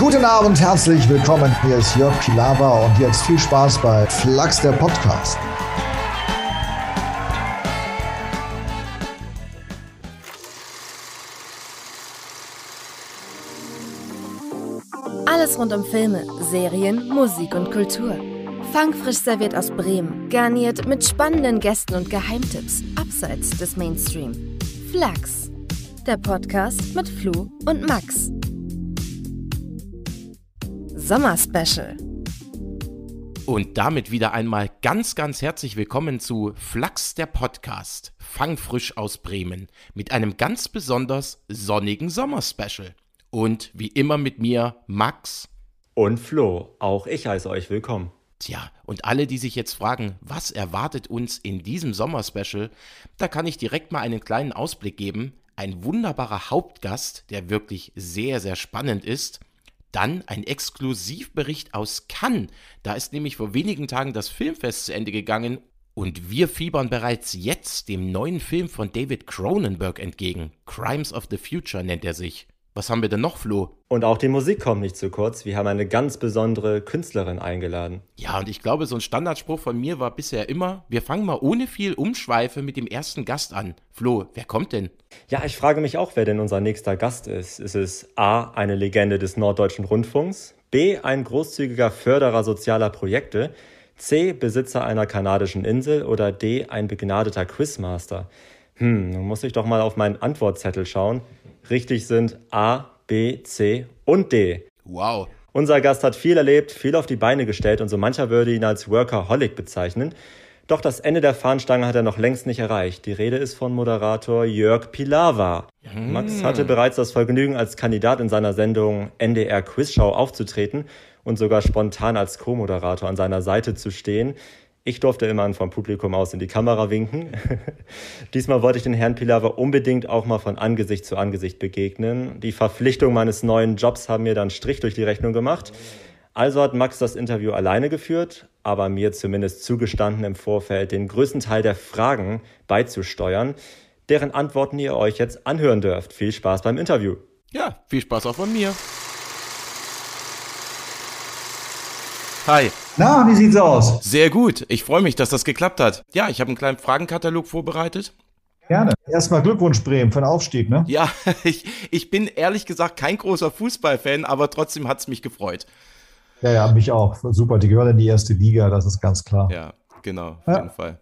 Guten Abend, herzlich willkommen. Hier ist Jörg Pilawa und jetzt viel Spaß bei Flachs der Podcast. Alles rund um Filme, Serien, Musik und Kultur. Fangfrisch serviert aus Bremen, garniert mit spannenden Gästen und Geheimtipps abseits des Mainstream. Flachs, der Podcast mit Flu und Max. Sommerspecial. Und damit wieder einmal ganz, ganz herzlich willkommen zu Flachs der Podcast, Fangfrisch aus Bremen, mit einem ganz besonders sonnigen Sommerspecial. Und wie immer mit mir Max und Flo. Auch ich heiße euch willkommen. Tja, und alle, die sich jetzt fragen, was erwartet uns in diesem Sommerspecial, da kann ich direkt mal einen kleinen Ausblick geben. Ein wunderbarer Hauptgast, der wirklich sehr, sehr spannend ist. Dann ein Exklusivbericht aus Cannes. Da ist nämlich vor wenigen Tagen das Filmfest zu Ende gegangen und wir fiebern bereits jetzt dem neuen Film von David Cronenberg entgegen. Crimes of the Future nennt er sich. Was haben wir denn noch, Flo? Und auch die Musik kommt nicht zu kurz. Wir haben eine ganz besondere Künstlerin eingeladen. Ja, und ich glaube, so ein Standardspruch von mir war bisher immer, wir fangen mal ohne viel Umschweife mit dem ersten Gast an. Flo, wer kommt denn? Ja, ich frage mich auch, wer denn unser nächster Gast ist. Ist es A, eine Legende des Norddeutschen Rundfunks, B, ein großzügiger Förderer sozialer Projekte, C, Besitzer einer kanadischen Insel oder D, ein begnadeter Quizmaster? Hm, nun muss ich doch mal auf meinen Antwortzettel schauen. Richtig sind A, B, C und D. Wow. Unser Gast hat viel erlebt, viel auf die Beine gestellt und so mancher würde ihn als Workaholic bezeichnen. Doch das Ende der Fahnenstange hat er noch längst nicht erreicht. Die Rede ist von Moderator Jörg Pilawa. Hm. Max hatte bereits das Vergnügen, als Kandidat in seiner Sendung NDR Quizshow aufzutreten und sogar spontan als Co-Moderator an seiner Seite zu stehen. Ich durfte immer vom Publikum aus in die Kamera winken. Diesmal wollte ich den Herrn Pilawa unbedingt auch mal von Angesicht zu Angesicht begegnen. Die Verpflichtung meines neuen Jobs haben mir dann Strich durch die Rechnung gemacht. Also hat Max das Interview alleine geführt, aber mir zumindest zugestanden im Vorfeld, den größten Teil der Fragen beizusteuern, deren Antworten ihr euch jetzt anhören dürft. Viel Spaß beim Interview. Ja, viel Spaß auch von mir. Hi. Na, wie sieht's aus? Sehr gut. Ich freue mich, dass das geklappt hat. Ja, ich habe einen kleinen Fragenkatalog vorbereitet. Gerne. Erstmal Glückwunsch, Bremen, für den Aufstieg, ne? Ja, ich, ich bin ehrlich gesagt kein großer Fußballfan, aber trotzdem hat es mich gefreut. Ja, ja, mich auch. Super, die gehören in die erste Liga, das ist ganz klar. Ja, genau, auf ja. jeden Fall.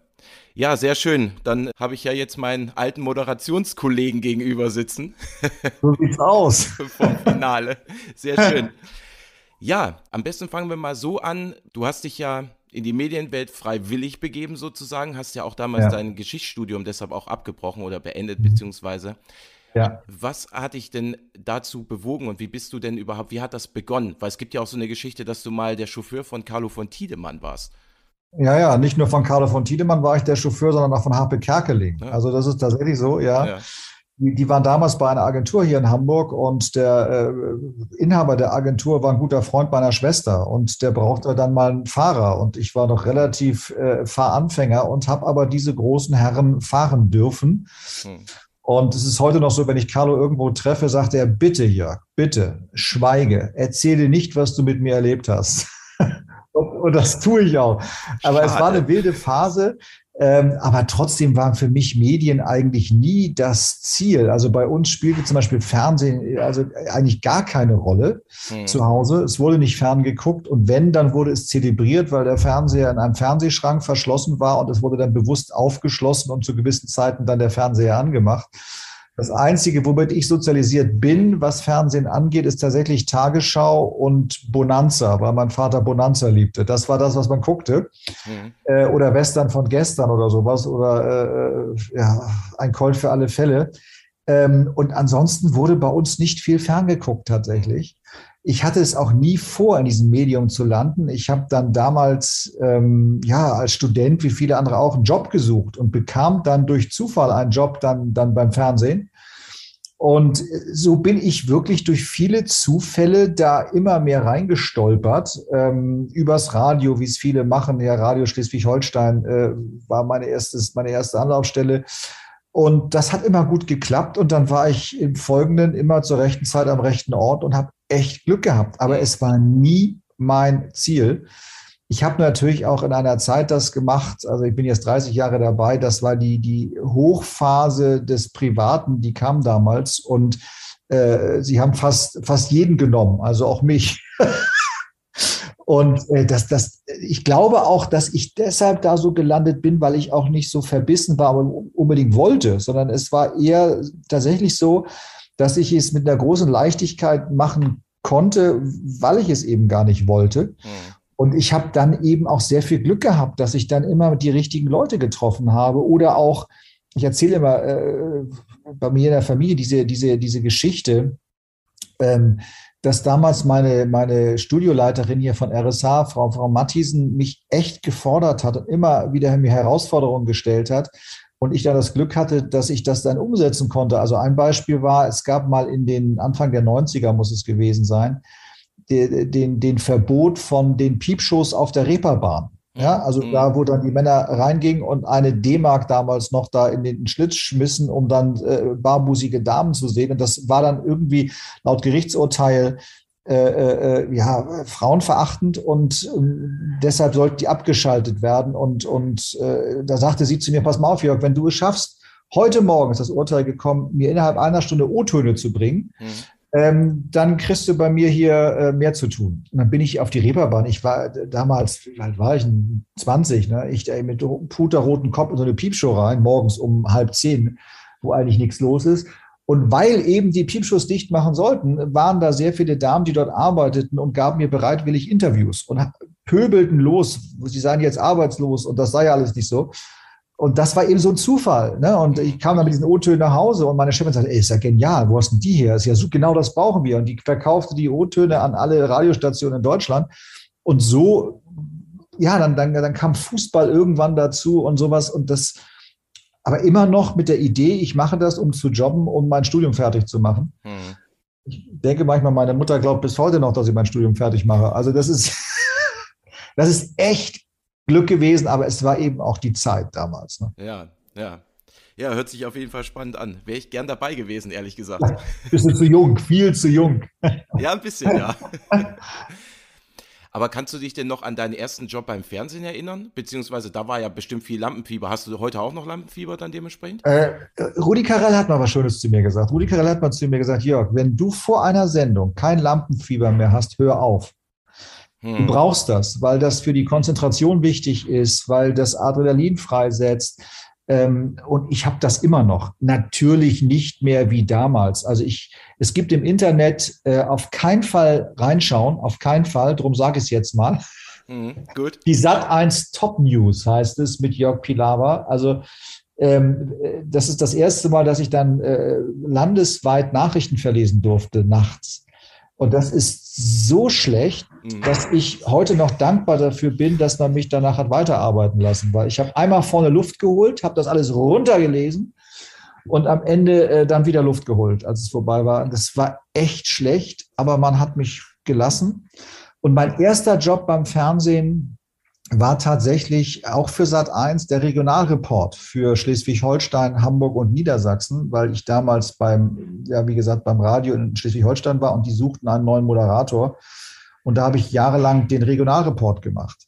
Ja, sehr schön. Dann habe ich ja jetzt meinen alten Moderationskollegen gegenüber sitzen. So sieht's aus. Vom Finale. Sehr schön. Ja, am besten fangen wir mal so an. Du hast dich ja in die Medienwelt freiwillig begeben sozusagen, hast ja auch damals ja. dein Geschichtsstudium deshalb auch abgebrochen oder beendet, beziehungsweise. Ja. Was hat dich denn dazu bewogen und wie bist du denn überhaupt, wie hat das begonnen? Weil es gibt ja auch so eine Geschichte, dass du mal der Chauffeur von Carlo von Tiedemann warst. Ja, ja, nicht nur von Carlo von Tiedemann war ich der Chauffeur, sondern auch von Harpe Kerkeling. Ja. Also das ist tatsächlich so, ja. ja die, waren damals bei einer Agentur hier in Hamburg und der äh, Inhaber der Agentur war ein guter Freund meiner Schwester und der brauchte dann mal einen Fahrer und ich war noch relativ äh, Fahranfänger und habe aber diese großen Herren fahren dürfen. Hm. Und es ist heute noch so, wenn ich Carlo irgendwo treffe, sagt er, bitte Jörg, bitte, schweige, erzähle nicht, was du mit mir erlebt hast. und, das tue ich auch. Aber Schade. es war eine wilde Phase. Ähm, aber trotzdem waren für mich Medien eigentlich nie das Ziel. Also bei uns spielte zum Beispiel Fernsehen also eigentlich gar keine Rolle hm. zu Hause. Es wurde nicht fern geguckt und wenn, dann wurde es zelebriert, weil der Fernseher in einem Fernsehschrank verschlossen war und es wurde dann bewusst aufgeschlossen und zu gewissen Zeiten dann der Fernseher angemacht. Das Einzige, womit ich sozialisiert bin, was Fernsehen angeht, ist tatsächlich Tagesschau und Bonanza, weil mein Vater Bonanza liebte. Das war das, was man guckte. Mhm. Äh, oder Western von gestern oder sowas. Oder äh, ja, ein Colt für alle Fälle. Ähm, und ansonsten wurde bei uns nicht viel ferngeguckt tatsächlich. Ich hatte es auch nie vor, in diesem Medium zu landen. Ich habe dann damals, ähm, ja, als Student, wie viele andere auch, einen Job gesucht und bekam dann durch Zufall einen Job dann, dann beim Fernsehen. Und so bin ich wirklich durch viele Zufälle da immer mehr reingestolpert. Ähm, übers Radio, wie es viele machen. Ja, Radio Schleswig-Holstein äh, war meine, erstes, meine erste Anlaufstelle. Und das hat immer gut geklappt. Und dann war ich im Folgenden immer zur rechten Zeit am rechten Ort und habe echt Glück gehabt, aber es war nie mein Ziel. Ich habe natürlich auch in einer Zeit das gemacht, also ich bin jetzt 30 Jahre dabei, das war die, die Hochphase des Privaten, die kam damals und äh, sie haben fast, fast jeden genommen, also auch mich. und äh, das, das, ich glaube auch, dass ich deshalb da so gelandet bin, weil ich auch nicht so verbissen war und unbedingt wollte, sondern es war eher tatsächlich so, dass ich es mit einer großen Leichtigkeit machen konnte, weil ich es eben gar nicht wollte. Mhm. Und ich habe dann eben auch sehr viel Glück gehabt, dass ich dann immer die richtigen Leute getroffen habe oder auch, ich erzähle immer äh, bei mir in der Familie diese, diese, diese Geschichte, ähm, dass damals meine, meine Studioleiterin hier von RSH, Frau, Frau Matthiesen, mich echt gefordert hat und immer wieder mir Herausforderungen gestellt hat. Und ich dann das Glück hatte, dass ich das dann umsetzen konnte. Also ein Beispiel war, es gab mal in den Anfang der 90er, muss es gewesen sein, den, den, den Verbot von den Piepshows auf der Reeperbahn. Ja, also mhm. da, wo dann die Männer reingingen und eine D-Mark damals noch da in den Schlitz schmissen, um dann äh, barbusige Damen zu sehen. Und das war dann irgendwie laut Gerichtsurteil äh, äh, ja, frauenverachtend und äh, deshalb sollten die abgeschaltet werden. Und, und äh, da sagte sie zu mir, pass mal auf, Jörg, wenn du es schaffst, heute Morgen ist das Urteil gekommen, mir innerhalb einer Stunde O-Töne zu bringen, mhm ähm, dann kriegst du bei mir hier äh, mehr zu tun. Und dann bin ich auf die Reeperbahn. Ich war damals, wie alt war ich? 20, ne? Ich da mit puterroten Kopf in so eine Piepshow rein, morgens um halb zehn, wo eigentlich nichts los ist. Und weil eben die Piepshows dicht machen sollten, waren da sehr viele Damen, die dort arbeiteten und gaben mir bereitwillig Interviews und pöbelten los. Sie seien jetzt arbeitslos und das sei ja alles nicht so. Und das war eben so ein Zufall. Ne? Und ich kam dann mit diesen O-Tönen nach Hause und meine Chefin sagte, ey, ist ja genial, wo hast denn die her? Ist ja so, genau das brauchen wir. Und die verkaufte die O-Töne an alle Radiostationen in Deutschland. Und so, ja, dann, dann, dann kam Fußball irgendwann dazu und sowas. Und das, aber immer noch mit der Idee, ich mache das, um zu jobben, um mein Studium fertig zu machen. Hm. Ich denke manchmal, meine Mutter glaubt bis heute noch, dass ich mein Studium fertig mache. Also das ist, das ist echt Glück gewesen, aber es war eben auch die Zeit damals. Ne? Ja, ja. Ja, hört sich auf jeden Fall spannend an. Wäre ich gern dabei gewesen, ehrlich gesagt. Bist du zu jung, viel zu jung. Ja, ein bisschen, ja. Aber kannst du dich denn noch an deinen ersten Job beim Fernsehen erinnern? Beziehungsweise da war ja bestimmt viel Lampenfieber. Hast du heute auch noch Lampenfieber dann dementsprechend? Äh, Rudi Carell hat mal was Schönes zu mir gesagt. Rudi Carell hat mal zu mir gesagt, Jörg, wenn du vor einer Sendung kein Lampenfieber mehr hast, hör auf. Hm. Du brauchst das, weil das für die Konzentration wichtig ist, weil das Adrenalin freisetzt. Ähm, und ich habe das immer noch. Natürlich nicht mehr wie damals. Also ich, es gibt im Internet äh, auf keinen Fall reinschauen, auf keinen Fall. Darum sage ich es jetzt mal. Mhm, gut. Die Sat 1 Top News heißt es mit Jörg Pilawa. Also ähm, das ist das erste Mal, dass ich dann äh, landesweit Nachrichten verlesen durfte nachts. Und das ist so schlecht, mhm. dass ich heute noch dankbar dafür bin, dass man mich danach hat weiterarbeiten lassen, weil ich habe einmal vorne Luft geholt, habe das alles runtergelesen und am Ende äh, dann wieder Luft geholt, als es vorbei war. Das war echt schlecht, aber man hat mich gelassen. Und mein erster Job beim Fernsehen war tatsächlich auch für Sat 1 der Regionalreport für Schleswig-Holstein, Hamburg und Niedersachsen, weil ich damals beim, ja, wie gesagt, beim Radio in Schleswig-Holstein war und die suchten einen neuen Moderator. Und da habe ich jahrelang den Regionalreport gemacht.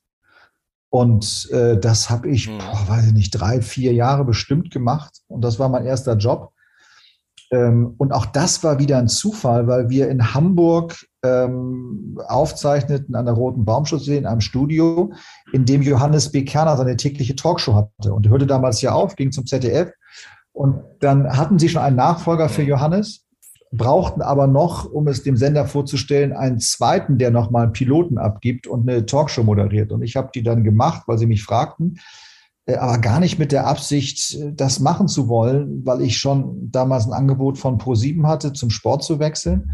Und äh, das habe ich, hm. boah, weiß ich nicht, drei, vier Jahre bestimmt gemacht. Und das war mein erster Job. Ähm, und auch das war wieder ein Zufall, weil wir in Hamburg ähm, aufzeichneten an der Roten Baumschutzsee in einem Studio, in dem Johannes B. Kerner seine tägliche Talkshow hatte. Und hörte damals ja auf, ging zum ZDF. Und dann hatten sie schon einen Nachfolger für Johannes, brauchten aber noch, um es dem Sender vorzustellen, einen zweiten, der nochmal einen Piloten abgibt und eine Talkshow moderiert. Und ich habe die dann gemacht, weil sie mich fragten, aber gar nicht mit der Absicht, das machen zu wollen, weil ich schon damals ein Angebot von Pro7 hatte, zum Sport zu wechseln.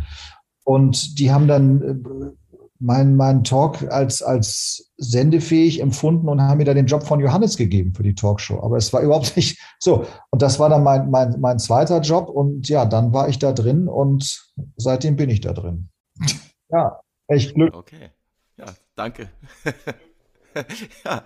Und die haben dann äh, meinen mein Talk als, als sendefähig empfunden und haben mir dann den Job von Johannes gegeben für die Talkshow. Aber es war überhaupt nicht so. Und das war dann mein, mein, mein zweiter Job. Und ja, dann war ich da drin und seitdem bin ich da drin. Ja, echt Glück. Okay. Ja, danke. ja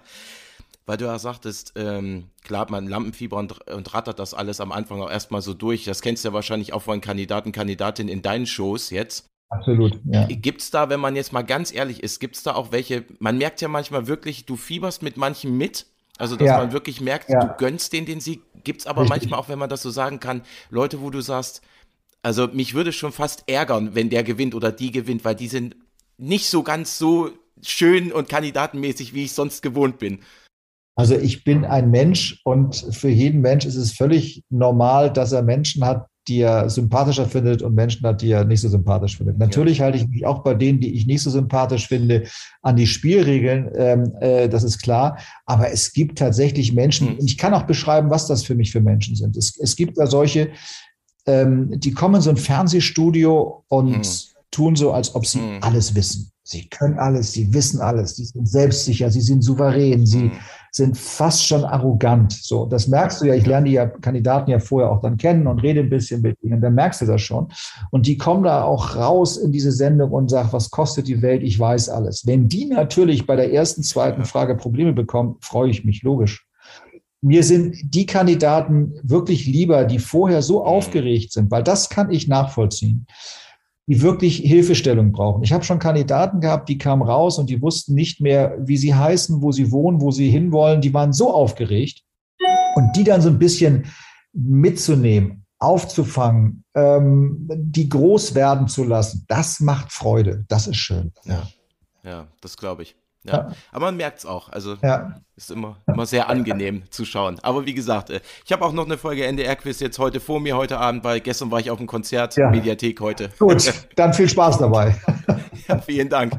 weil du ja sagtest, ähm, klar, man Lampenfieber und, und rattert das alles am Anfang auch erstmal so durch. Das kennst du ja wahrscheinlich auch von Kandidaten, Kandidatinnen in deinen Shows jetzt. Absolut. Ja. Gibt es da, wenn man jetzt mal ganz ehrlich ist, gibt es da auch welche, man merkt ja manchmal wirklich, du fieberst mit manchen mit, also dass ja. man wirklich merkt, ja. du gönnst denen den Sieg. Gibt es aber Richtig. manchmal auch, wenn man das so sagen kann, Leute, wo du sagst, also mich würde schon fast ärgern, wenn der gewinnt oder die gewinnt, weil die sind nicht so ganz so schön und kandidatenmäßig, wie ich sonst gewohnt bin. Also ich bin ein Mensch und für jeden Mensch ist es völlig normal, dass er Menschen hat, die er sympathischer findet und Menschen hat, die er nicht so sympathisch findet. Natürlich ja. halte ich mich auch bei denen, die ich nicht so sympathisch finde, an die Spielregeln, ähm, äh, das ist klar. Aber es gibt tatsächlich Menschen, und ich kann auch beschreiben, was das für mich für Menschen sind. Es, es gibt da solche, ähm, die kommen in so ein Fernsehstudio und mhm. tun so, als ob sie mhm. alles wissen. Sie können alles, sie wissen alles, sie sind selbstsicher, sie sind souverän, sie mhm sind fast schon arrogant. So, das merkst du ja. Ich lerne die ja, Kandidaten ja vorher auch dann kennen und rede ein bisschen mit ihnen. Dann merkst du das schon. Und die kommen da auch raus in diese Sendung und sagen, was kostet die Welt? Ich weiß alles. Wenn die natürlich bei der ersten, zweiten Frage Probleme bekommen, freue ich mich logisch. Mir sind die Kandidaten wirklich lieber, die vorher so aufgeregt sind, weil das kann ich nachvollziehen die wirklich Hilfestellung brauchen. Ich habe schon Kandidaten gehabt, die kamen raus und die wussten nicht mehr, wie sie heißen, wo sie wohnen, wo sie hinwollen. Die waren so aufgeregt. Und die dann so ein bisschen mitzunehmen, aufzufangen, ähm, die groß werden zu lassen, das macht Freude. Das ist schön. Ja, ja das glaube ich. Ja. ja. Aber man merkt es auch. Also ja. ist immer, immer sehr angenehm zu schauen. Aber wie gesagt, äh, ich habe auch noch eine Folge NDR-Quiz jetzt heute vor mir, heute Abend, weil gestern war ich auf dem Konzert, ja. Mediathek heute. Gut, dann viel Spaß dabei. ja, vielen Dank.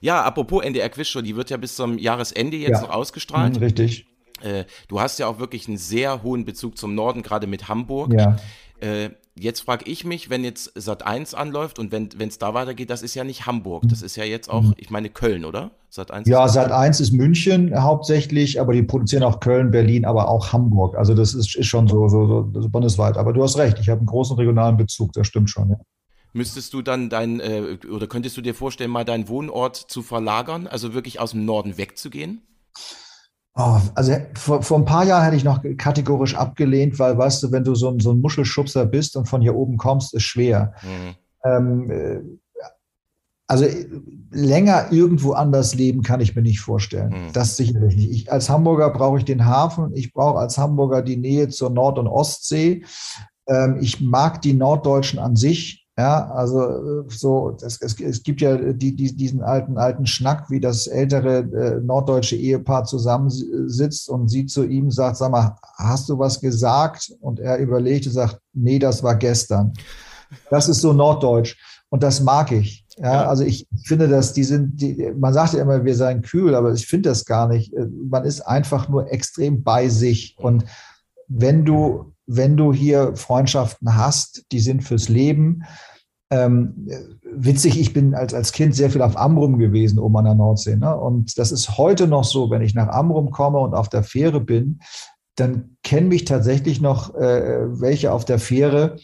Ja, apropos NDR-Quiz schon, die wird ja bis zum Jahresende jetzt noch ausgestrahlt. Mhm, richtig. Äh, du hast ja auch wirklich einen sehr hohen Bezug zum Norden, gerade mit Hamburg. Ja. Äh, jetzt frage ich mich, wenn jetzt Sat 1 anläuft und wenn es da weitergeht, das ist ja nicht Hamburg, das ist ja jetzt auch, mhm. ich meine Köln, oder? Sat 1 ja, Sat 1 ist München hauptsächlich, aber die produzieren auch Köln, Berlin, aber auch Hamburg. Also das ist, ist schon so, so, so bundesweit. Aber du hast recht, ich habe einen großen regionalen Bezug, das stimmt schon. Ja. Müsstest du dann dein, äh, oder könntest du dir vorstellen, mal deinen Wohnort zu verlagern, also wirklich aus dem Norden wegzugehen? Oh, also vor, vor ein paar Jahren hätte ich noch kategorisch abgelehnt, weil, weißt du, wenn du so ein, so ein Muschelschubser bist und von hier oben kommst, ist schwer. Mhm. Ähm, äh, also länger irgendwo anders leben kann ich mir nicht vorstellen. Mhm. Das sicherlich nicht. Ich, als Hamburger brauche ich den Hafen, ich brauche als Hamburger die Nähe zur Nord- und Ostsee. Ähm, ich mag die Norddeutschen an sich. Ja, also äh, so, das, es, es gibt ja die, die, diesen alten, alten Schnack, wie das ältere äh, norddeutsche Ehepaar zusammensitzt und sie zu ihm sagt, sag mal, hast du was gesagt? Und er überlegt und sagt, nee, das war gestern. Das ist so norddeutsch und das mag ich. Ja, also ich finde, dass die sind, die, man sagt ja immer, wir seien kühl, aber ich finde das gar nicht. Äh, man ist einfach nur extrem bei sich und wenn du wenn du hier Freundschaften hast, die sind fürs Leben. Ähm, witzig, ich bin als, als Kind sehr viel auf Amrum gewesen, oben an der Nordsee. Ne? Und das ist heute noch so, wenn ich nach Amrum komme und auf der Fähre bin, dann kennen mich tatsächlich noch äh, welche auf der Fähre,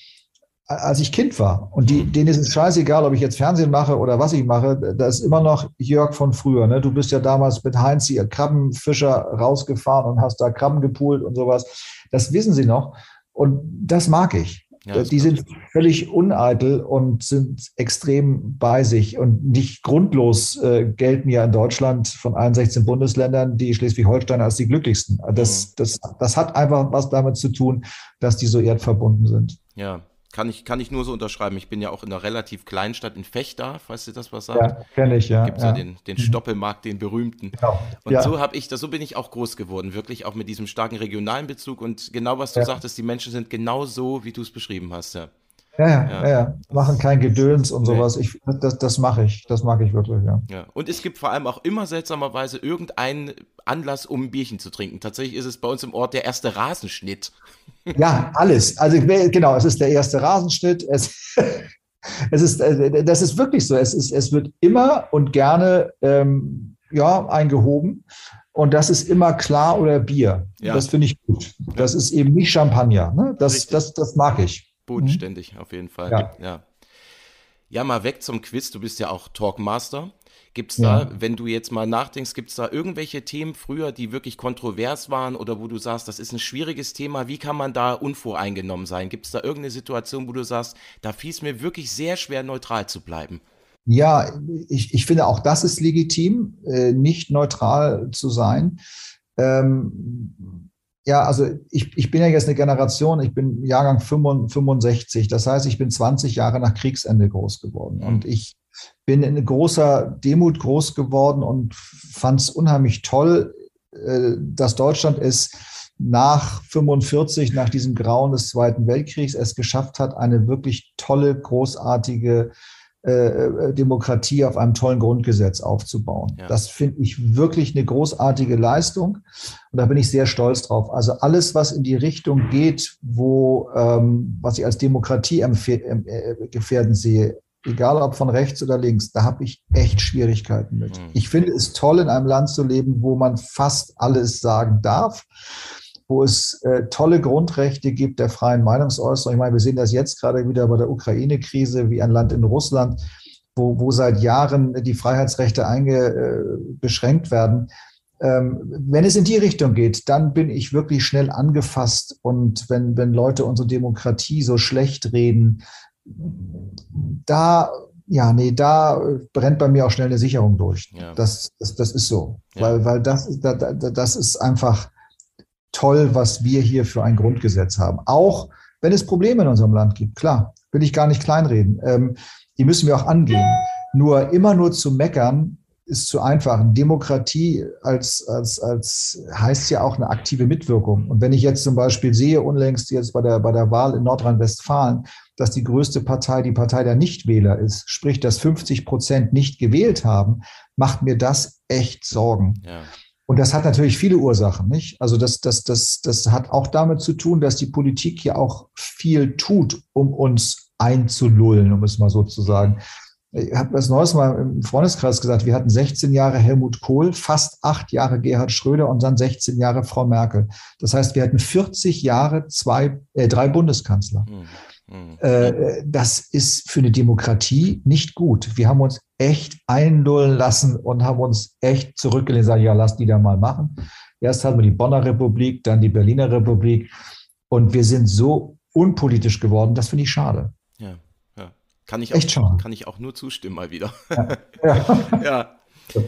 als ich Kind war. Und die, denen ist es scheißegal, ob ich jetzt Fernsehen mache oder was ich mache. Da ist immer noch Jörg von früher. Ne? Du bist ja damals mit Heinz hier Krabbenfischer rausgefahren und hast da Krabben gepult und sowas. Das wissen sie noch. Und das mag ich. Ja, die sind völlig uneitel und sind extrem bei sich und nicht grundlos äh, gelten ja in Deutschland von allen 16 Bundesländern die Schleswig-Holsteiner als die glücklichsten. Das, mhm. das, das hat einfach was damit zu tun, dass die so erdverbunden sind. Ja, kann ich, kann ich nur so unterschreiben. Ich bin ja auch in einer relativ kleinen Stadt in Fechter, falls dir das was sagt. Ja, kenne ich, ja. Gibt es ja. ja, den, den mhm. Stoppelmarkt, den berühmten. Genau. Und ja. so habe ich, so bin ich auch groß geworden, wirklich auch mit diesem starken regionalen Bezug. Und genau was du ja. sagtest, die Menschen sind genau so, wie du es beschrieben hast, ja. Ja, ja, ja, Machen kein Gedöns und sowas. Ich, das, das mache ich. Das mag ich wirklich, ja. ja. Und es gibt vor allem auch immer seltsamerweise irgendeinen Anlass, um ein Bierchen zu trinken. Tatsächlich ist es bei uns im Ort der erste Rasenschnitt. Ja, alles. Also genau, es ist der erste Rasenschnitt. Es, es ist, äh, das ist wirklich so. Es, ist, es wird immer und gerne ähm, ja, eingehoben. Und das ist immer klar oder Bier. Ja. Das finde ich gut. Das ist eben nicht Champagner. Ne? Das, das, das mag ich. Bodenständig, mhm. auf jeden Fall. Ja. ja. Ja, mal weg zum Quiz. Du bist ja auch Talkmaster. Gibt es da, ja. wenn du jetzt mal nachdenkst, gibt es da irgendwelche Themen früher, die wirklich kontrovers waren oder wo du sagst, das ist ein schwieriges Thema, wie kann man da unvoreingenommen sein? Gibt es da irgendeine Situation, wo du sagst, da fiel es mir wirklich sehr schwer, neutral zu bleiben? Ja, ich, ich finde auch das ist legitim, äh, nicht neutral zu sein. Ähm, ja, also ich, ich bin ja jetzt eine Generation, ich bin Jahrgang 65, das heißt, ich bin 20 Jahre nach Kriegsende groß geworden. Mhm. Und ich bin in großer Demut groß geworden und fand es unheimlich toll, äh, dass Deutschland es nach 45, nach diesem Grauen des Zweiten Weltkriegs, es geschafft hat, eine wirklich tolle, großartige äh, äh, Demokratie auf einem tollen Grundgesetz aufzubauen. Ja. Das finde ich wirklich eine großartige Leistung und da bin ich sehr stolz drauf. Also alles, was in die Richtung geht, wo ähm, was ich als Demokratie äh, gefährden sehe, egal ob von rechts oder links, da habe ich echt Schwierigkeiten mit. Mhm. Ich finde es toll, in einem Land zu leben, wo man fast alles sagen darf wo es äh, tolle Grundrechte gibt der freien Meinungsäußerung. Ich meine, wir sehen das jetzt gerade wieder bei der Ukraine-Krise, wie ein Land in Russland, wo, wo seit Jahren die Freiheitsrechte eingeschränkt äh, werden. Ähm, wenn es in die Richtung geht, dann bin ich wirklich schnell angefasst. Und wenn, wenn Leute unsere Demokratie so schlecht reden, da ja, nee, da brennt bei mir auch schnell eine Sicherung durch. Ja. Das, das, das ist so. Ja. Weil, weil das, das, das ist einfach, toll, was wir hier für ein Grundgesetz haben. Auch wenn es Probleme in unserem Land gibt, klar, will ich gar nicht kleinreden. Ähm, die müssen wir auch angehen. Nur immer nur zu meckern ist zu einfach. Demokratie als, als, als heißt ja auch eine aktive Mitwirkung. Und wenn ich jetzt zum Beispiel sehe, unlängst jetzt bei der, bei der Wahl in Nordrhein-Westfalen, dass die größte Partei die Partei der Nichtwähler ist, sprich, dass 50 Prozent nicht gewählt haben, macht mir das echt Sorgen. Ja. Und das hat natürlich viele Ursachen, nicht? Also das, das, das, das hat auch damit zu tun, dass die Politik ja auch viel tut, um uns einzulullen, um es mal so zu sagen. Ich habe das Neues mal im Freundeskreis gesagt, wir hatten 16 Jahre Helmut Kohl, fast acht Jahre Gerhard Schröder und dann 16 Jahre Frau Merkel. Das heißt, wir hatten 40 Jahre zwei, äh, drei Bundeskanzler. Mhm. Mhm. Äh, das ist für eine Demokratie nicht gut. Wir haben uns echt einlullen lassen und haben uns echt zurückgelehnt, sagen, ja, lass die da mal machen. Erst hatten wir die Bonner Republik, dann die Berliner Republik und wir sind so unpolitisch geworden, das finde ich schade. Ja, ja. Kann ich, auch, echt schade. kann ich auch nur zustimmen mal wieder. Ja. ja. ja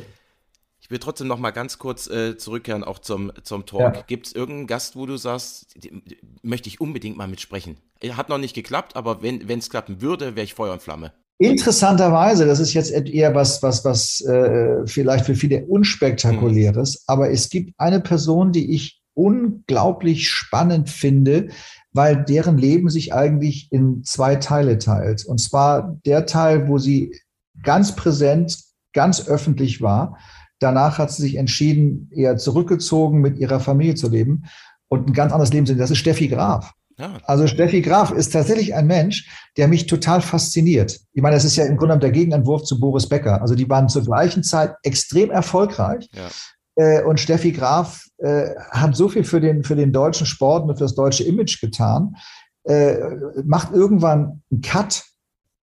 will trotzdem noch mal ganz kurz äh, zurückkehren, auch zum, zum Talk. Ja. Gibt es irgendeinen Gast, wo du sagst, die, die, möchte ich unbedingt mal mitsprechen? Hat noch nicht geklappt, aber wenn es klappen würde, wäre ich Feuer und Flamme. Interessanterweise, das ist jetzt eher was, was, was äh, vielleicht für viele unspektakuläres, mhm. aber es gibt eine Person, die ich unglaublich spannend finde, weil deren Leben sich eigentlich in zwei Teile teilt. Und zwar der Teil, wo sie ganz präsent, ganz öffentlich war Danach hat sie sich entschieden, eher zurückgezogen mit ihrer Familie zu leben und ein ganz anderes Leben zu leben. Das ist Steffi Graf. Ja. Also Steffi Graf ist tatsächlich ein Mensch, der mich total fasziniert. Ich meine, das ist ja im Grunde genommen der Gegenentwurf zu Boris Becker. Also die waren zur gleichen Zeit extrem erfolgreich. Ja. Äh, und Steffi Graf äh, hat so viel für den, für den deutschen Sport und für das deutsche Image getan, äh, macht irgendwann einen Cut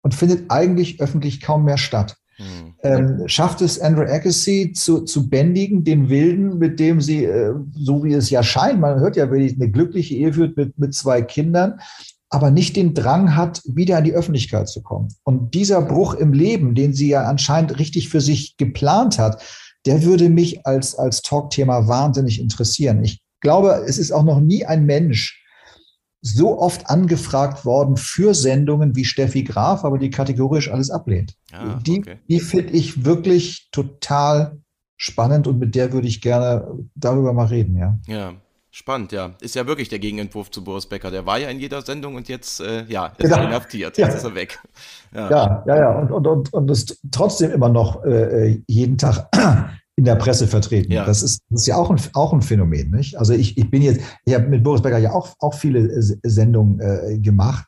und findet eigentlich öffentlich kaum mehr statt. Mhm. Ähm, schafft es Andrew Agassi zu, zu bändigen, den Wilden, mit dem sie, äh, so wie es ja scheint, man hört ja, wenn sie eine glückliche Ehe führt mit, mit zwei Kindern, aber nicht den Drang hat, wieder in die Öffentlichkeit zu kommen. Und dieser Bruch im Leben, den sie ja anscheinend richtig für sich geplant hat, der würde mich als, als Talkthema wahnsinnig interessieren. Ich glaube, es ist auch noch nie ein Mensch so oft angefragt worden für Sendungen wie Steffi Graf, aber die kategorisch alles ablehnt. Ah, die okay. die finde ich wirklich total spannend und mit der würde ich gerne darüber mal reden, ja. Ja, spannend, ja. Ist ja wirklich der Gegenentwurf zu Boris Becker. Der war ja in jeder Sendung und jetzt, äh, ja, ist genau. er inhaftiert. Jetzt ja. ist er weg. Ja, ja, ja. ja. Und, und, und, und ist trotzdem immer noch äh, äh jeden Tag in der Presse vertreten. Ja. Das, ist, das ist ja auch ein, auch ein Phänomen. Nicht? Also ich, ich bin jetzt, ich habe mit Boris Becker ja auch, auch viele Sendungen äh, gemacht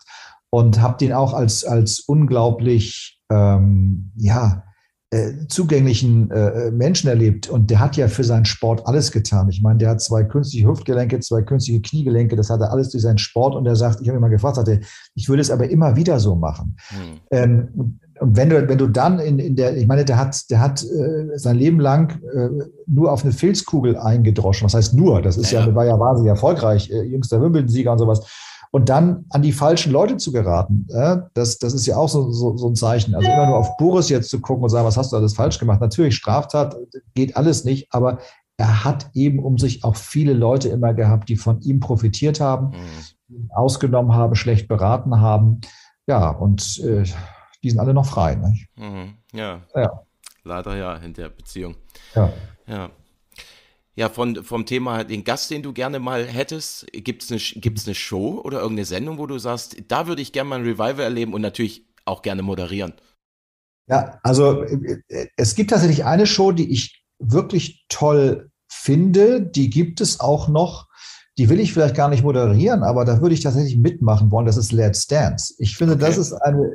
und habe den auch als, als unglaublich ähm, ja, äh, zugänglichen äh, Menschen erlebt. Und der hat ja für seinen Sport alles getan. Ich meine, der hat zwei künstliche Hüftgelenke, zwei künstliche Kniegelenke, das hat er alles durch seinen Sport. Und er sagt, ich habe ihn mal gefragt, hatte, ich würde es aber immer wieder so machen. Hm. Ähm, und wenn du, wenn du dann in, in der, ich meine, der hat, der hat äh, sein Leben lang äh, nur auf eine Filzkugel eingedroschen. Was heißt nur? Das ist ja, ja war ja wahnsinnig erfolgreich, äh, jüngster Wimbledon-Sieger und sowas. Und dann an die falschen Leute zu geraten, äh, das, das ist ja auch so, so, so ein Zeichen. Also immer nur auf Boris jetzt zu gucken und sagen, was hast du alles falsch gemacht? Natürlich, Straftat geht alles nicht, aber er hat eben um sich auch viele Leute immer gehabt, die von ihm profitiert haben, mhm. ausgenommen haben, schlecht beraten haben. Ja, und äh, die sind alle noch frei. Mhm. Ja. ja. Leider ja in der Beziehung. Ja. Ja. Ja, von, vom Thema den Gast, den du gerne mal hättest, gibt es eine, gibt's eine Show oder irgendeine Sendung, wo du sagst, da würde ich gerne mal ein Revival erleben und natürlich auch gerne moderieren? Ja, also es gibt tatsächlich eine Show, die ich wirklich toll finde, die gibt es auch noch die will ich vielleicht gar nicht moderieren, aber da würde ich tatsächlich mitmachen wollen. Das ist Let's Dance. Ich finde, okay. das ist eine,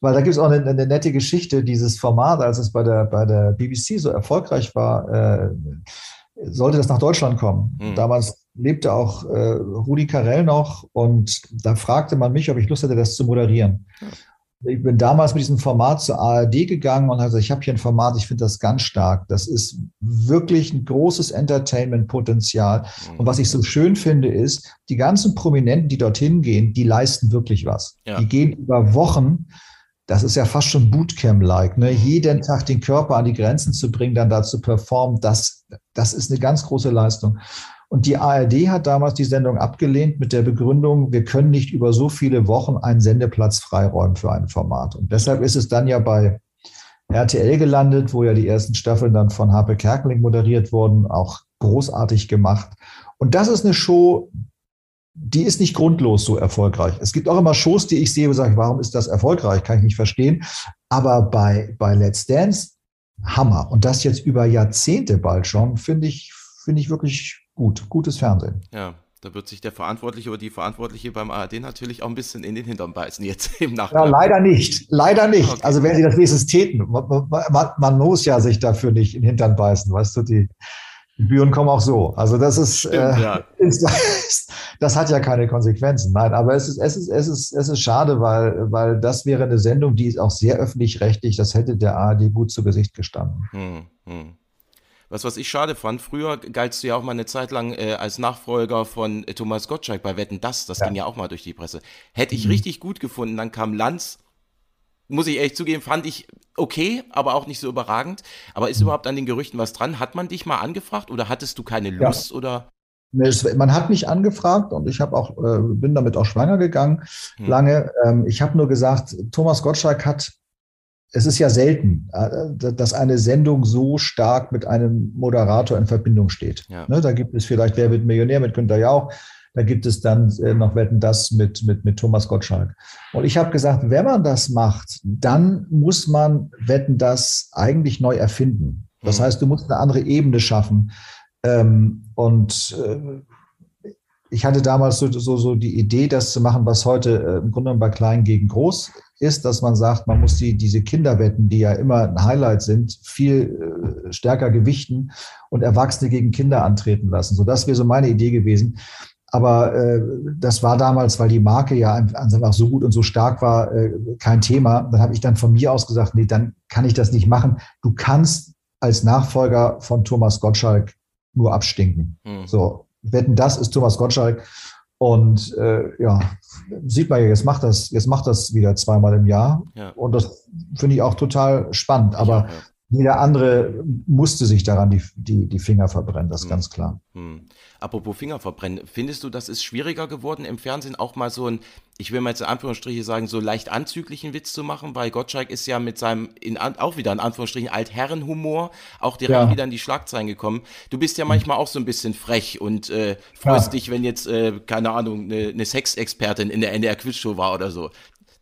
weil da gibt es auch eine, eine, nette Geschichte, dieses Format, als es bei der, bei der BBC so erfolgreich war, äh, sollte das nach Deutschland kommen. Mhm. Damals lebte auch äh, Rudi Carell noch und da fragte man mich, ob ich Lust hätte, das zu moderieren. Ich bin damals mit diesem Format zur ARD gegangen und also ich habe hier ein Format, ich finde das ganz stark. Das ist wirklich ein großes Entertainment-Potenzial. Und was ich so schön finde, ist, die ganzen Prominenten, die dorthin gehen, die leisten wirklich was. Ja. Die gehen über Wochen. Das ist ja fast schon Bootcamp-like, ne? Mhm. jeden Tag den Körper an die Grenzen zu bringen, dann da zu performen, das, das ist eine ganz große Leistung. Und die ARD hat damals die Sendung abgelehnt mit der Begründung, wir können nicht über so viele Wochen einen Sendeplatz freiräumen für ein Format. Und deshalb ist es dann ja bei RTL gelandet, wo ja die ersten Staffeln dann von Harpe Kerkeling moderiert wurden, auch großartig gemacht. Und das ist eine Show, die ist nicht grundlos so erfolgreich. Es gibt auch immer Shows, die ich sehe und sage, warum ist das erfolgreich? Kann ich nicht verstehen. Aber bei, bei Let's Dance, Hammer. Und das jetzt über Jahrzehnte bald schon, finde ich, finde ich wirklich gut, gutes Fernsehen. Ja, da wird sich der Verantwortliche oder die Verantwortliche beim ARD natürlich auch ein bisschen in den Hintern beißen, jetzt im Nachhinein. Ja, leider nicht. Leider nicht. Okay. Also wenn sie das wenigstens täten. Man, man, man, muss ja sich dafür nicht in den Hintern beißen, weißt du, die, Büren kommen auch so. Also das ist, Stimmt, äh, ja. ist, das hat ja keine Konsequenzen. Nein, aber es ist, es ist, es ist, es ist schade, weil, weil das wäre eine Sendung, die ist auch sehr öffentlich-rechtlich. Das hätte der ARD gut zu Gesicht gestanden. Hm, hm. Was, was ich schade fand, früher galtst du ja auch mal eine Zeit lang äh, als Nachfolger von äh, Thomas Gottschalk bei Wetten Das. Das ja. ging ja auch mal durch die Presse. Hätte ich mhm. richtig gut gefunden. Dann kam Lanz. Muss ich ehrlich zugeben, fand ich okay, aber auch nicht so überragend. Aber ist mhm. überhaupt an den Gerüchten was dran? Hat man dich mal angefragt oder hattest du keine Lust ja. oder? Man hat mich angefragt und ich habe auch äh, bin damit auch schwanger gegangen hm. lange. Ähm, ich habe nur gesagt, Thomas Gottschalk hat es ist ja selten, äh, dass eine Sendung so stark mit einem Moderator in Verbindung steht. Ja. Ne, da gibt es vielleicht Wer wird Millionär mit Günter Jauch. Da gibt es dann äh, noch Wetten das mit, mit, mit Thomas Gottschalk. Und ich habe gesagt, wenn man das macht, dann muss man Wetten das eigentlich neu erfinden. Das mhm. heißt, du musst eine andere Ebene schaffen. Ähm, und äh, ich hatte damals so, so, so die Idee, das zu machen, was heute im Grunde genommen bei Klein gegen Groß ist, dass man sagt, man muss die, diese Kinderwetten, die ja immer ein Highlight sind, viel äh, stärker gewichten und Erwachsene gegen Kinder antreten lassen. So, das wäre so meine Idee gewesen. Aber äh, das war damals, weil die Marke ja einfach so gut und so stark war, äh, kein Thema. Dann habe ich dann von mir aus gesagt, nee, dann kann ich das nicht machen. Du kannst als Nachfolger von Thomas Gottschalk nur abstinken. Mhm. So, wetten, das ist Thomas Gottschalk. Und äh, ja, sieht man ja, jetzt macht das, jetzt macht das wieder zweimal im Jahr. Ja. Und das finde ich auch total spannend. Aber ja. Jeder andere musste sich daran die, die, die Finger verbrennen, das ist hm. ganz klar. Hm. Apropos Finger verbrennen, findest du, das ist schwieriger geworden im Fernsehen auch mal so ein, ich will mal jetzt in Anführungsstriche sagen, so leicht anzüglichen Witz zu machen, weil Gottschalk ist ja mit seinem, in, auch wieder in Anführungsstrichen, Altherrenhumor auch direkt ja. wieder in die Schlagzeilen gekommen. Du bist ja manchmal auch so ein bisschen frech und äh, freust ja. dich, wenn jetzt, äh, keine Ahnung, eine, eine Sexexpertin in der NDR Quizshow war oder so.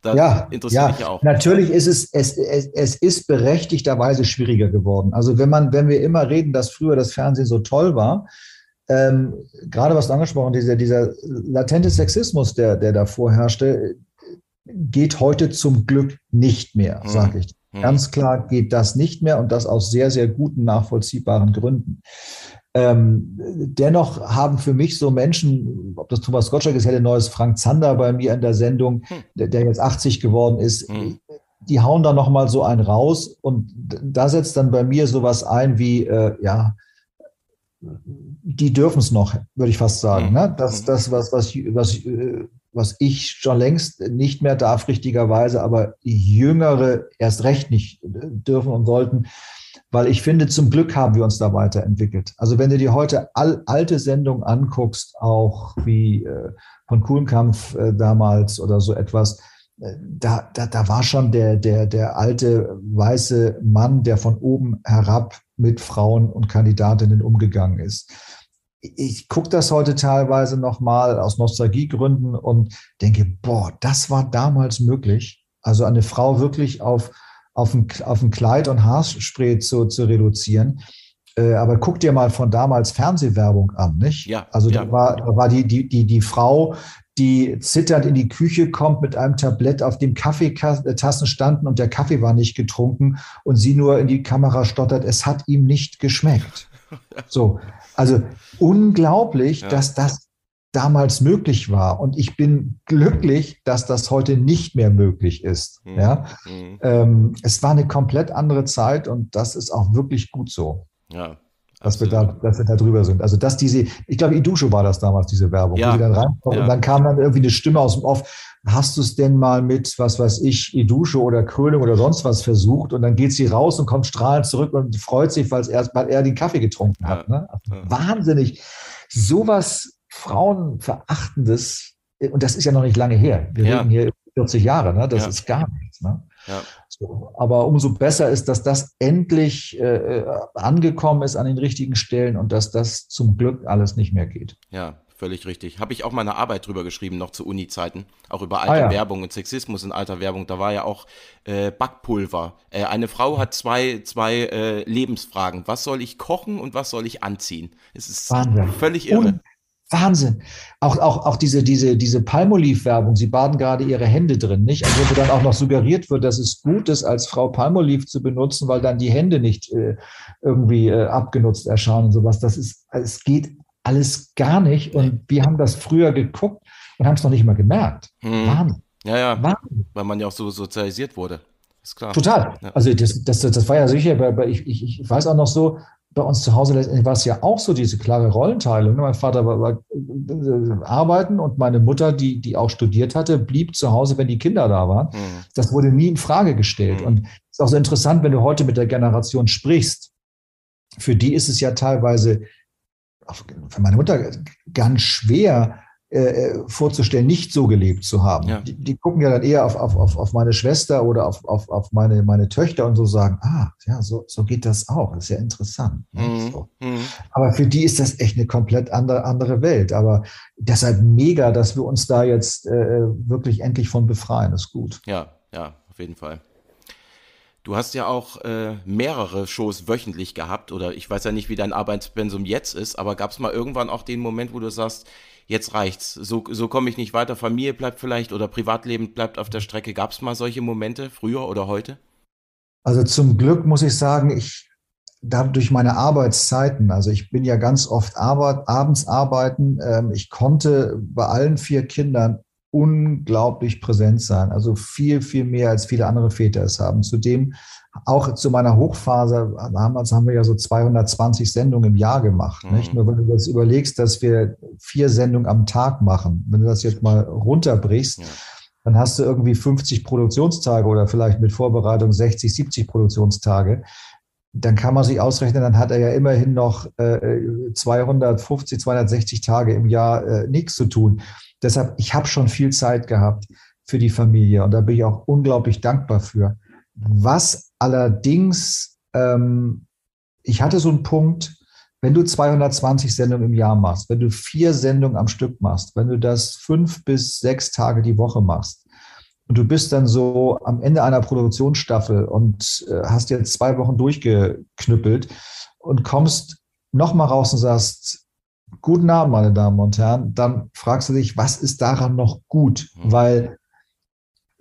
Das ja, interessiert ja, mich ja auch. Natürlich ist es, es, es, es ist berechtigterweise schwieriger geworden. Also wenn man, wenn wir immer reden, dass früher das Fernsehen so toll war, ähm, gerade was du angesprochen, dieser, dieser latente Sexismus, der, der da vorherrschte, geht heute zum Glück nicht mehr, mhm. sage ich. Mhm. Ganz klar geht das nicht mehr und das aus sehr, sehr guten, nachvollziehbaren Gründen. Ähm, dennoch haben für mich so Menschen, ob das Thomas Gottschalk ist, hätte neues Frank Zander bei mir in der Sendung, hm. der, der, jetzt 80 geworden ist. Hm die hauen da nochmal so einen raus und da setzt dann bei mir sowas ein wie, äh, ja, die dürfen es noch, würde ich fast sagen. Mhm. Ne? Das, mhm. das was, was, was, was ich schon längst nicht mehr darf, richtigerweise, aber Jüngere erst recht nicht dürfen und sollten, weil ich finde, zum Glück haben wir uns da weiterentwickelt. Also wenn du dir heute all, alte Sendungen anguckst, auch wie äh, von Kuhlenkampf äh, damals oder so etwas, äh, da, da, da war schon der, der, der alte weiße Mann, der von oben herab mit Frauen und Kandidatinnen umgegangen ist. Ich gucke das heute teilweise nochmal aus Nostalgiegründen und denke, boah, das war damals möglich. Also eine Frau wirklich auf auf ein, auf ein Kleid und Haarspray zu, zu reduzieren. Äh, aber guck dir mal von damals Fernsehwerbung an, nicht? Ja. Also ja. da war, da war die, die, die, die Frau, die zitternd in die Küche kommt mit einem Tablett, auf dem Kaffeetassen standen und der Kaffee war nicht getrunken und sie nur in die Kamera stottert, es hat ihm nicht geschmeckt. So, also unglaublich, ja. dass das damals möglich war. Und ich bin glücklich, dass das heute nicht mehr möglich ist. Mhm. Ja? Mhm. Ähm, es war eine komplett andere Zeit und das ist auch wirklich gut so. Ja. Dass wir, da, dass wir da drüber sind. Also, dass diese, ich glaube, Idusho war das damals, diese Werbung, ja. sie dann reinkommt ja. und dann kam dann irgendwie eine Stimme aus dem Off. Hast du es denn mal mit, was weiß ich, Idusho oder Krönung oder sonst was versucht? Und dann geht sie raus und kommt strahlend zurück und freut sich, weil, er, weil er den Kaffee getrunken hat. Ne? Also Wahnsinnig. Sowas Frauenverachtendes, und das ist ja noch nicht lange her. Wir ja. reden hier 40 Jahre, ne? das ja. ist gar nichts. Ne? Ja. So, aber umso besser ist, dass das endlich äh, angekommen ist an den richtigen Stellen und dass das zum Glück alles nicht mehr geht. Ja, völlig richtig. Habe ich auch meine Arbeit drüber geschrieben, noch zu Uni-Zeiten. Auch über alte ah, ja. Werbung und Sexismus in alter Werbung. Da war ja auch äh, Backpulver. Äh, eine Frau hat zwei, zwei äh, Lebensfragen. Was soll ich kochen und was soll ich anziehen? Es ist Wahnsinn. völlig irre. Und Wahnsinn. Auch, auch, auch diese, diese, diese Palmolive-Werbung, sie baden gerade ihre Hände drin, nicht? Also wo dann auch noch suggeriert wird, dass es gut ist, als Frau Palmolive zu benutzen, weil dann die Hände nicht äh, irgendwie äh, abgenutzt erscheinen und sowas. Das ist, es geht alles gar nicht. Und wir haben das früher geguckt und haben es noch nicht mal gemerkt. Hm. Wahnsinn. Ja, ja. Wahnsinn. Weil man ja auch so sozialisiert wurde. Ist klar. Total. Ja. Also das, das, das war ja sicher, aber ich, ich, ich weiß auch noch so, bei uns zu Hause letztendlich war es ja auch so diese klare Rollenteilung. Mein Vater war, war äh, arbeiten und meine Mutter, die, die auch studiert hatte, blieb zu Hause, wenn die Kinder da waren. Mhm. Das wurde nie in Frage gestellt. Mhm. Und es ist auch so interessant, wenn du heute mit der Generation sprichst. Für die ist es ja teilweise, für meine Mutter, ganz schwer, äh, vorzustellen, nicht so gelebt zu haben. Ja. Die, die, gucken ja dann eher auf, auf, auf, auf meine Schwester oder auf, auf, auf meine, meine Töchter und so sagen, ah, ja, so, so geht das auch. Das ist ja interessant. Ne? Mhm. So. Mhm. Aber für die ist das echt eine komplett andere, andere Welt. Aber deshalb mega, dass wir uns da jetzt äh, wirklich endlich von befreien. Das ist gut. Ja, ja, auf jeden Fall. Du hast ja auch äh, mehrere Shows wöchentlich gehabt oder ich weiß ja nicht, wie dein Arbeitspensum jetzt ist, aber gab es mal irgendwann auch den Moment, wo du sagst, jetzt reicht's, so, so komme ich nicht weiter, Familie bleibt vielleicht oder Privatleben bleibt auf der Strecke. Gab es mal solche Momente, früher oder heute? Also zum Glück muss ich sagen, ich durch meine Arbeitszeiten, also ich bin ja ganz oft Arbeit, abends arbeiten, ähm, ich konnte bei allen vier Kindern unglaublich präsent sein, also viel, viel mehr als viele andere Väter es haben. Zudem auch zu meiner Hochphase, damals haben wir ja so 220 Sendungen im Jahr gemacht. Mhm. Nicht? Nur wenn du das überlegst, dass wir vier Sendungen am Tag machen, wenn du das jetzt mal runterbrichst, ja. dann hast du irgendwie 50 Produktionstage oder vielleicht mit Vorbereitung 60, 70 Produktionstage. Dann kann man sich ausrechnen, dann hat er ja immerhin noch äh, 250, 260 Tage im Jahr äh, nichts zu tun. Deshalb, ich habe schon viel Zeit gehabt für die Familie und da bin ich auch unglaublich dankbar für. Was allerdings, ähm, ich hatte so einen Punkt, wenn du 220 Sendungen im Jahr machst, wenn du vier Sendungen am Stück machst, wenn du das fünf bis sechs Tage die Woche machst und du bist dann so am Ende einer Produktionsstaffel und äh, hast jetzt zwei Wochen durchgeknüppelt und kommst nochmal raus und sagst, guten Abend, meine Damen und Herren, dann fragst du dich, was ist daran noch gut? Mhm. Weil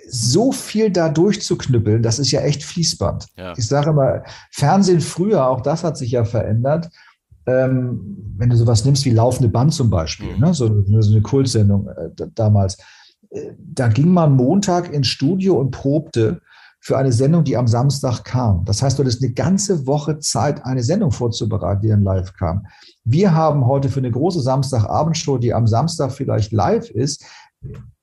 so viel da durchzuknüppeln, das ist ja echt Fließband. Ja. Ich sage immer, Fernsehen früher, auch das hat sich ja verändert. Ähm, wenn du sowas nimmst wie Laufende Band zum Beispiel, mhm. ne, so, so, eine Kultsendung äh, damals, äh, da ging man Montag ins Studio und probte für eine Sendung, die am Samstag kam. Das heißt, du hattest eine ganze Woche Zeit, eine Sendung vorzubereiten, die dann live kam. Wir haben heute für eine große Samstagabendshow, die am Samstag vielleicht live ist,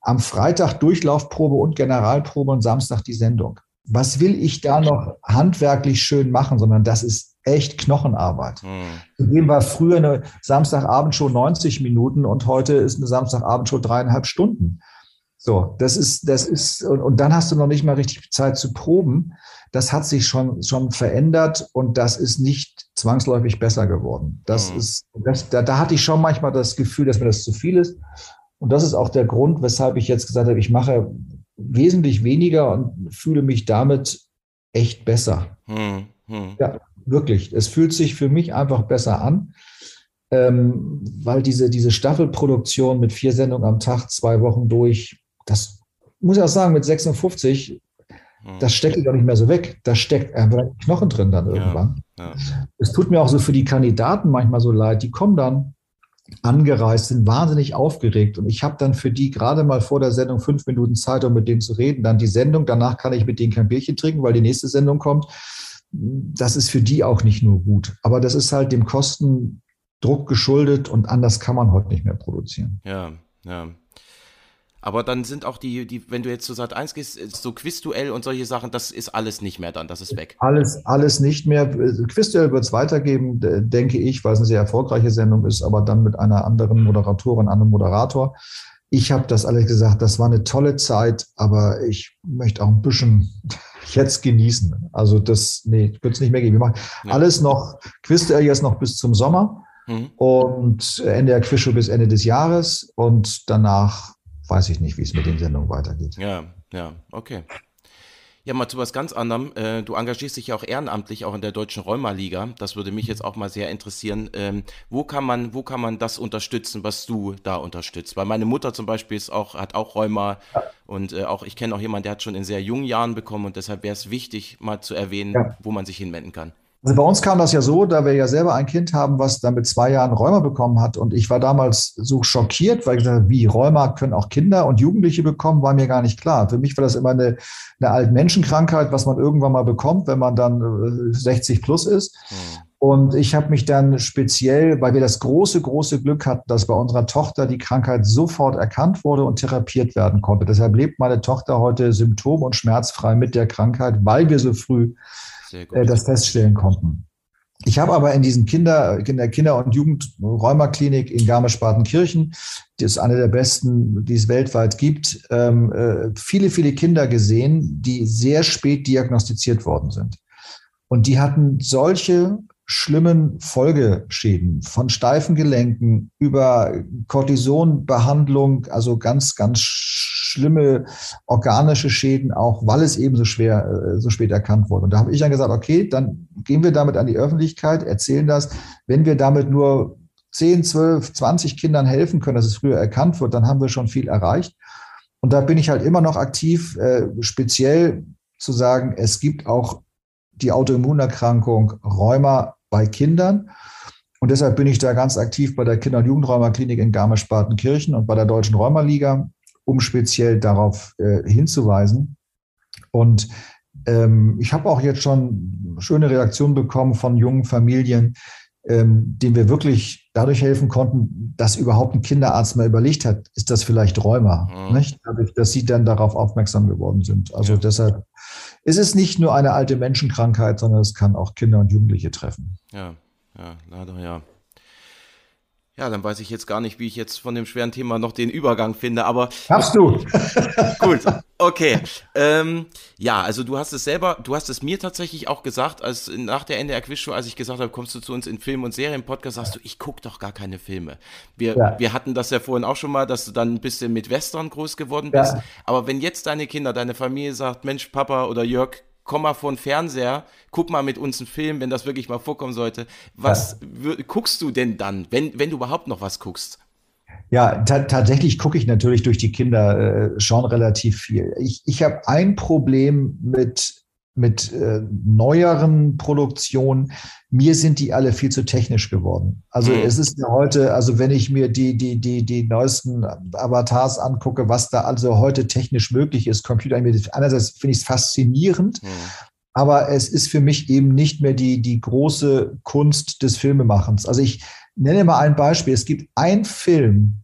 am Freitag Durchlaufprobe und Generalprobe und Samstag die Sendung. Was will ich da noch handwerklich schön machen, sondern das ist echt Knochenarbeit. Mhm. Zudem war früher eine Samstagabendshow 90 Minuten und heute ist eine Samstagabendshow dreieinhalb Stunden. So, das ist, das ist, und, und dann hast du noch nicht mal richtig Zeit zu proben. Das hat sich schon, schon verändert und das ist nicht zwangsläufig besser geworden. Das mhm. ist, das, da, da hatte ich schon manchmal das Gefühl, dass mir das zu viel ist. Und das ist auch der Grund, weshalb ich jetzt gesagt habe, ich mache wesentlich weniger und fühle mich damit echt besser. Mhm. Mhm. Ja, wirklich. Es fühlt sich für mich einfach besser an ähm, weil diese, diese Staffelproduktion mit vier Sendungen am Tag, zwei Wochen durch, das muss ich auch sagen, mit 56, hm. das steckt doch nicht mehr so weg. Da steckt einfach ein Knochen drin dann irgendwann. Ja, ja. Es tut mir auch so für die Kandidaten manchmal so leid. Die kommen dann angereist, sind wahnsinnig aufgeregt. Und ich habe dann für die gerade mal vor der Sendung fünf Minuten Zeit, um mit denen zu reden. Dann die Sendung, danach kann ich mit denen kein Bierchen trinken, weil die nächste Sendung kommt. Das ist für die auch nicht nur gut. Aber das ist halt dem Kostendruck geschuldet und anders kann man heute nicht mehr produzieren. Ja, ja. Aber dann sind auch die, die, wenn du jetzt zu Sat 1 gehst, so Quizduell und solche Sachen, das ist alles nicht mehr dann, das ist weg. Alles, alles nicht mehr. Quizduell wird es weitergeben, denke ich, weil es eine sehr erfolgreiche Sendung ist, aber dann mit einer anderen Moderatorin, einem Moderator. Ich habe das alles gesagt, das war eine tolle Zeit, aber ich möchte auch ein bisschen jetzt genießen. Also das, nee, wird es nicht mehr geben. Wir machen ja. alles noch, Quizduell jetzt noch bis zum Sommer. Mhm. Und Ende der Quizshow bis Ende des Jahres und danach weiß ich nicht, wie es mit den Sendungen weitergeht. Ja, ja, okay. Ja, mal zu was ganz anderem. Äh, du engagierst dich ja auch ehrenamtlich auch in der Deutschen Rheuma-Liga. Das würde mich jetzt auch mal sehr interessieren. Ähm, wo kann man, wo kann man das unterstützen, was du da unterstützt? Weil meine Mutter zum Beispiel ist auch, hat auch Rheuma ja. und äh, auch ich kenne auch jemanden, der hat schon in sehr jungen Jahren bekommen und deshalb wäre es wichtig, mal zu erwähnen, ja. wo man sich hinwenden kann. Also bei uns kam das ja so, da wir ja selber ein Kind haben, was dann mit zwei Jahren Rheuma bekommen hat. Und ich war damals so schockiert, weil ich dachte, wie Rheuma können auch Kinder und Jugendliche bekommen, war mir gar nicht klar. Für mich war das immer eine, eine Altmenschenkrankheit, was man irgendwann mal bekommt, wenn man dann 60 äh, plus ist. Mhm. Und ich habe mich dann speziell, weil wir das große, große Glück hatten, dass bei unserer Tochter die Krankheit sofort erkannt wurde und therapiert werden konnte. Deshalb lebt meine Tochter heute symptom- und schmerzfrei mit der Krankheit, weil wir so früh äh, das feststellen konnten. Ich habe aber in diesen Kinder, in der Kinder- und Jugendrheumaklinik in Garmisch-Partenkirchen, die ist eine der besten, die es weltweit gibt, ähm, äh, viele, viele Kinder gesehen, die sehr spät diagnostiziert worden sind. Und die hatten solche schlimmen Folgeschäden von steifen Gelenken über Cortisonbehandlung, also ganz, ganz schlimme organische Schäden auch, weil es eben so schwer, äh, so spät erkannt wurde. Und da habe ich dann gesagt, okay, dann gehen wir damit an die Öffentlichkeit, erzählen das. Wenn wir damit nur 10, 12, 20 Kindern helfen können, dass es früher erkannt wird, dann haben wir schon viel erreicht. Und da bin ich halt immer noch aktiv, äh, speziell zu sagen, es gibt auch die Autoimmunerkrankung Rheuma bei Kindern. Und deshalb bin ich da ganz aktiv bei der Kinder- und Jugendrheumaklinik in Garmisch-Partenkirchen und bei der Deutschen Rheumaliga um speziell darauf äh, hinzuweisen. Und ähm, ich habe auch jetzt schon schöne Reaktionen bekommen von jungen Familien, ähm, denen wir wirklich dadurch helfen konnten, dass überhaupt ein Kinderarzt mal überlegt hat, ist das vielleicht Rheuma, mhm. nicht? Dadurch, dass sie dann darauf aufmerksam geworden sind. Also ja. deshalb ist es nicht nur eine alte Menschenkrankheit, sondern es kann auch Kinder und Jugendliche treffen. Ja, ja, leider ja. Ja, dann weiß ich jetzt gar nicht, wie ich jetzt von dem schweren Thema noch den Übergang finde, aber. Hast du! Gut, okay. Ähm, ja, also du hast es selber, du hast es mir tatsächlich auch gesagt, als nach der NDR Quizshow, als ich gesagt habe, kommst du zu uns in Film- und Serienpodcast, sagst du, ich gucke doch gar keine Filme. Wir, ja. wir hatten das ja vorhin auch schon mal, dass du dann ein bisschen mit Western groß geworden bist. Ja. Aber wenn jetzt deine Kinder, deine Familie sagt, Mensch, Papa oder Jörg, komm mal vor den Fernseher, guck mal mit uns einen Film, wenn das wirklich mal vorkommen sollte. Was ja. guckst du denn dann, wenn, wenn du überhaupt noch was guckst? Ja, tatsächlich gucke ich natürlich durch die Kinder äh, schon relativ viel. Ich, ich habe ein Problem mit mit äh, neueren Produktionen, mir sind die alle viel zu technisch geworden. Also mhm. es ist ja heute, also wenn ich mir die, die, die, die neuesten Avatars angucke, was da also heute technisch möglich ist, Computer, einerseits finde ich es faszinierend, mhm. aber es ist für mich eben nicht mehr die, die große Kunst des Filmemachens. Also ich nenne mal ein Beispiel. Es gibt einen Film,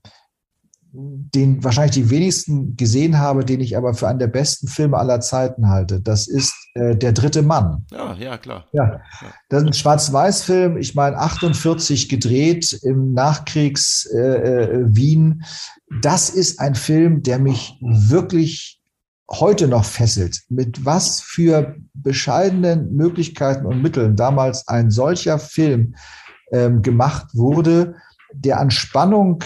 den wahrscheinlich die wenigsten gesehen habe, den ich aber für einen der besten Filme aller Zeiten halte. Das ist äh, Der dritte Mann. Ja, ja, klar. Ja, das ist ein Schwarz-Weiß-Film, ich meine 48 gedreht im Nachkriegs-Wien. Äh, äh, das ist ein Film, der mich wirklich heute noch fesselt. Mit was für bescheidenen Möglichkeiten und Mitteln damals ein solcher Film ähm, gemacht wurde der an Spannung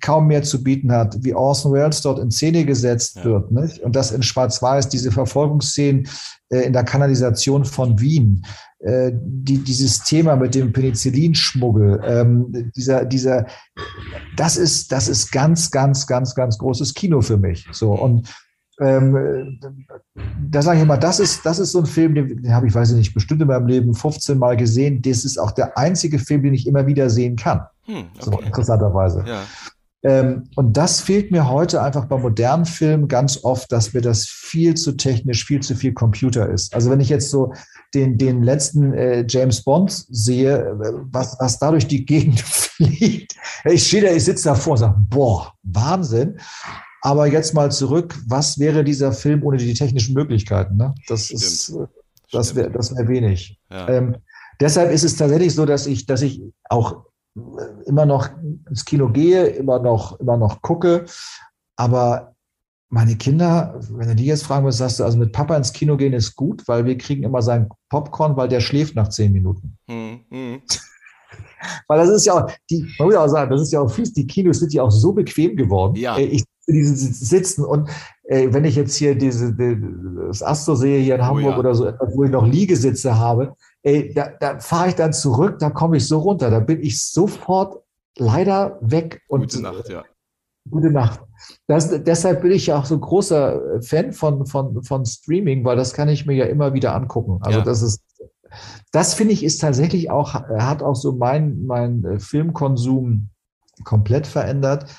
kaum mehr zu bieten hat, wie Orson Welles dort in Szene gesetzt ja. wird. Nicht? Und das in Schwarz-Weiß, diese Verfolgungsszenen äh, in der Kanalisation von Wien, äh, die, dieses Thema mit dem Penicillinschmuggel, ähm, dieser, dieser, das ist, das ist ganz, ganz, ganz, ganz großes Kino für mich. So und ähm, da sage ich immer, das ist, das ist so ein Film, den, den habe ich, weiß ich nicht, bestimmt in meinem Leben 15 Mal gesehen. Das ist auch der einzige Film, den ich immer wieder sehen kann. Hm, okay. So interessanterweise. Ja. Ähm, und das fehlt mir heute einfach bei modernen Filmen ganz oft, dass mir das viel zu technisch, viel zu viel Computer ist. Also wenn ich jetzt so den, den letzten äh, James Bond sehe, äh, was, was dadurch die Gegend fliegt, ich stehe da, ich sitze davor und sage, boah, Wahnsinn. Aber jetzt mal zurück, was wäre dieser Film ohne die technischen Möglichkeiten? Ne? Das Stimmt. ist, äh, das wäre das wär wenig. Ja. Ähm, deshalb ist es tatsächlich so, dass ich, dass ich auch immer noch ins Kino gehe, immer noch, immer noch gucke. Aber meine Kinder, wenn du die jetzt fragen würdest, sagst du, also mit Papa ins Kino gehen ist gut, weil wir kriegen immer seinen Popcorn, weil der schläft nach zehn Minuten. Hm, hm. weil das ist ja auch, die, man muss auch sagen, das ist ja auch fies, die Kinos sind ja auch so bequem geworden. Ja. Ich diese sitzen und äh, wenn ich jetzt hier diese die, das Astro sehe hier in oh Hamburg ja. oder so, wo ich noch Liegesitze habe, ey, da, da fahre ich dann zurück, da komme ich so runter, da bin ich sofort leider weg. Und, gute Nacht, ja. Gute Nacht. Das, deshalb bin ich ja auch so großer Fan von, von, von Streaming, weil das kann ich mir ja immer wieder angucken. Also ja. das ist, das finde ich ist tatsächlich auch, hat auch so mein, mein äh, Filmkonsum komplett verändert.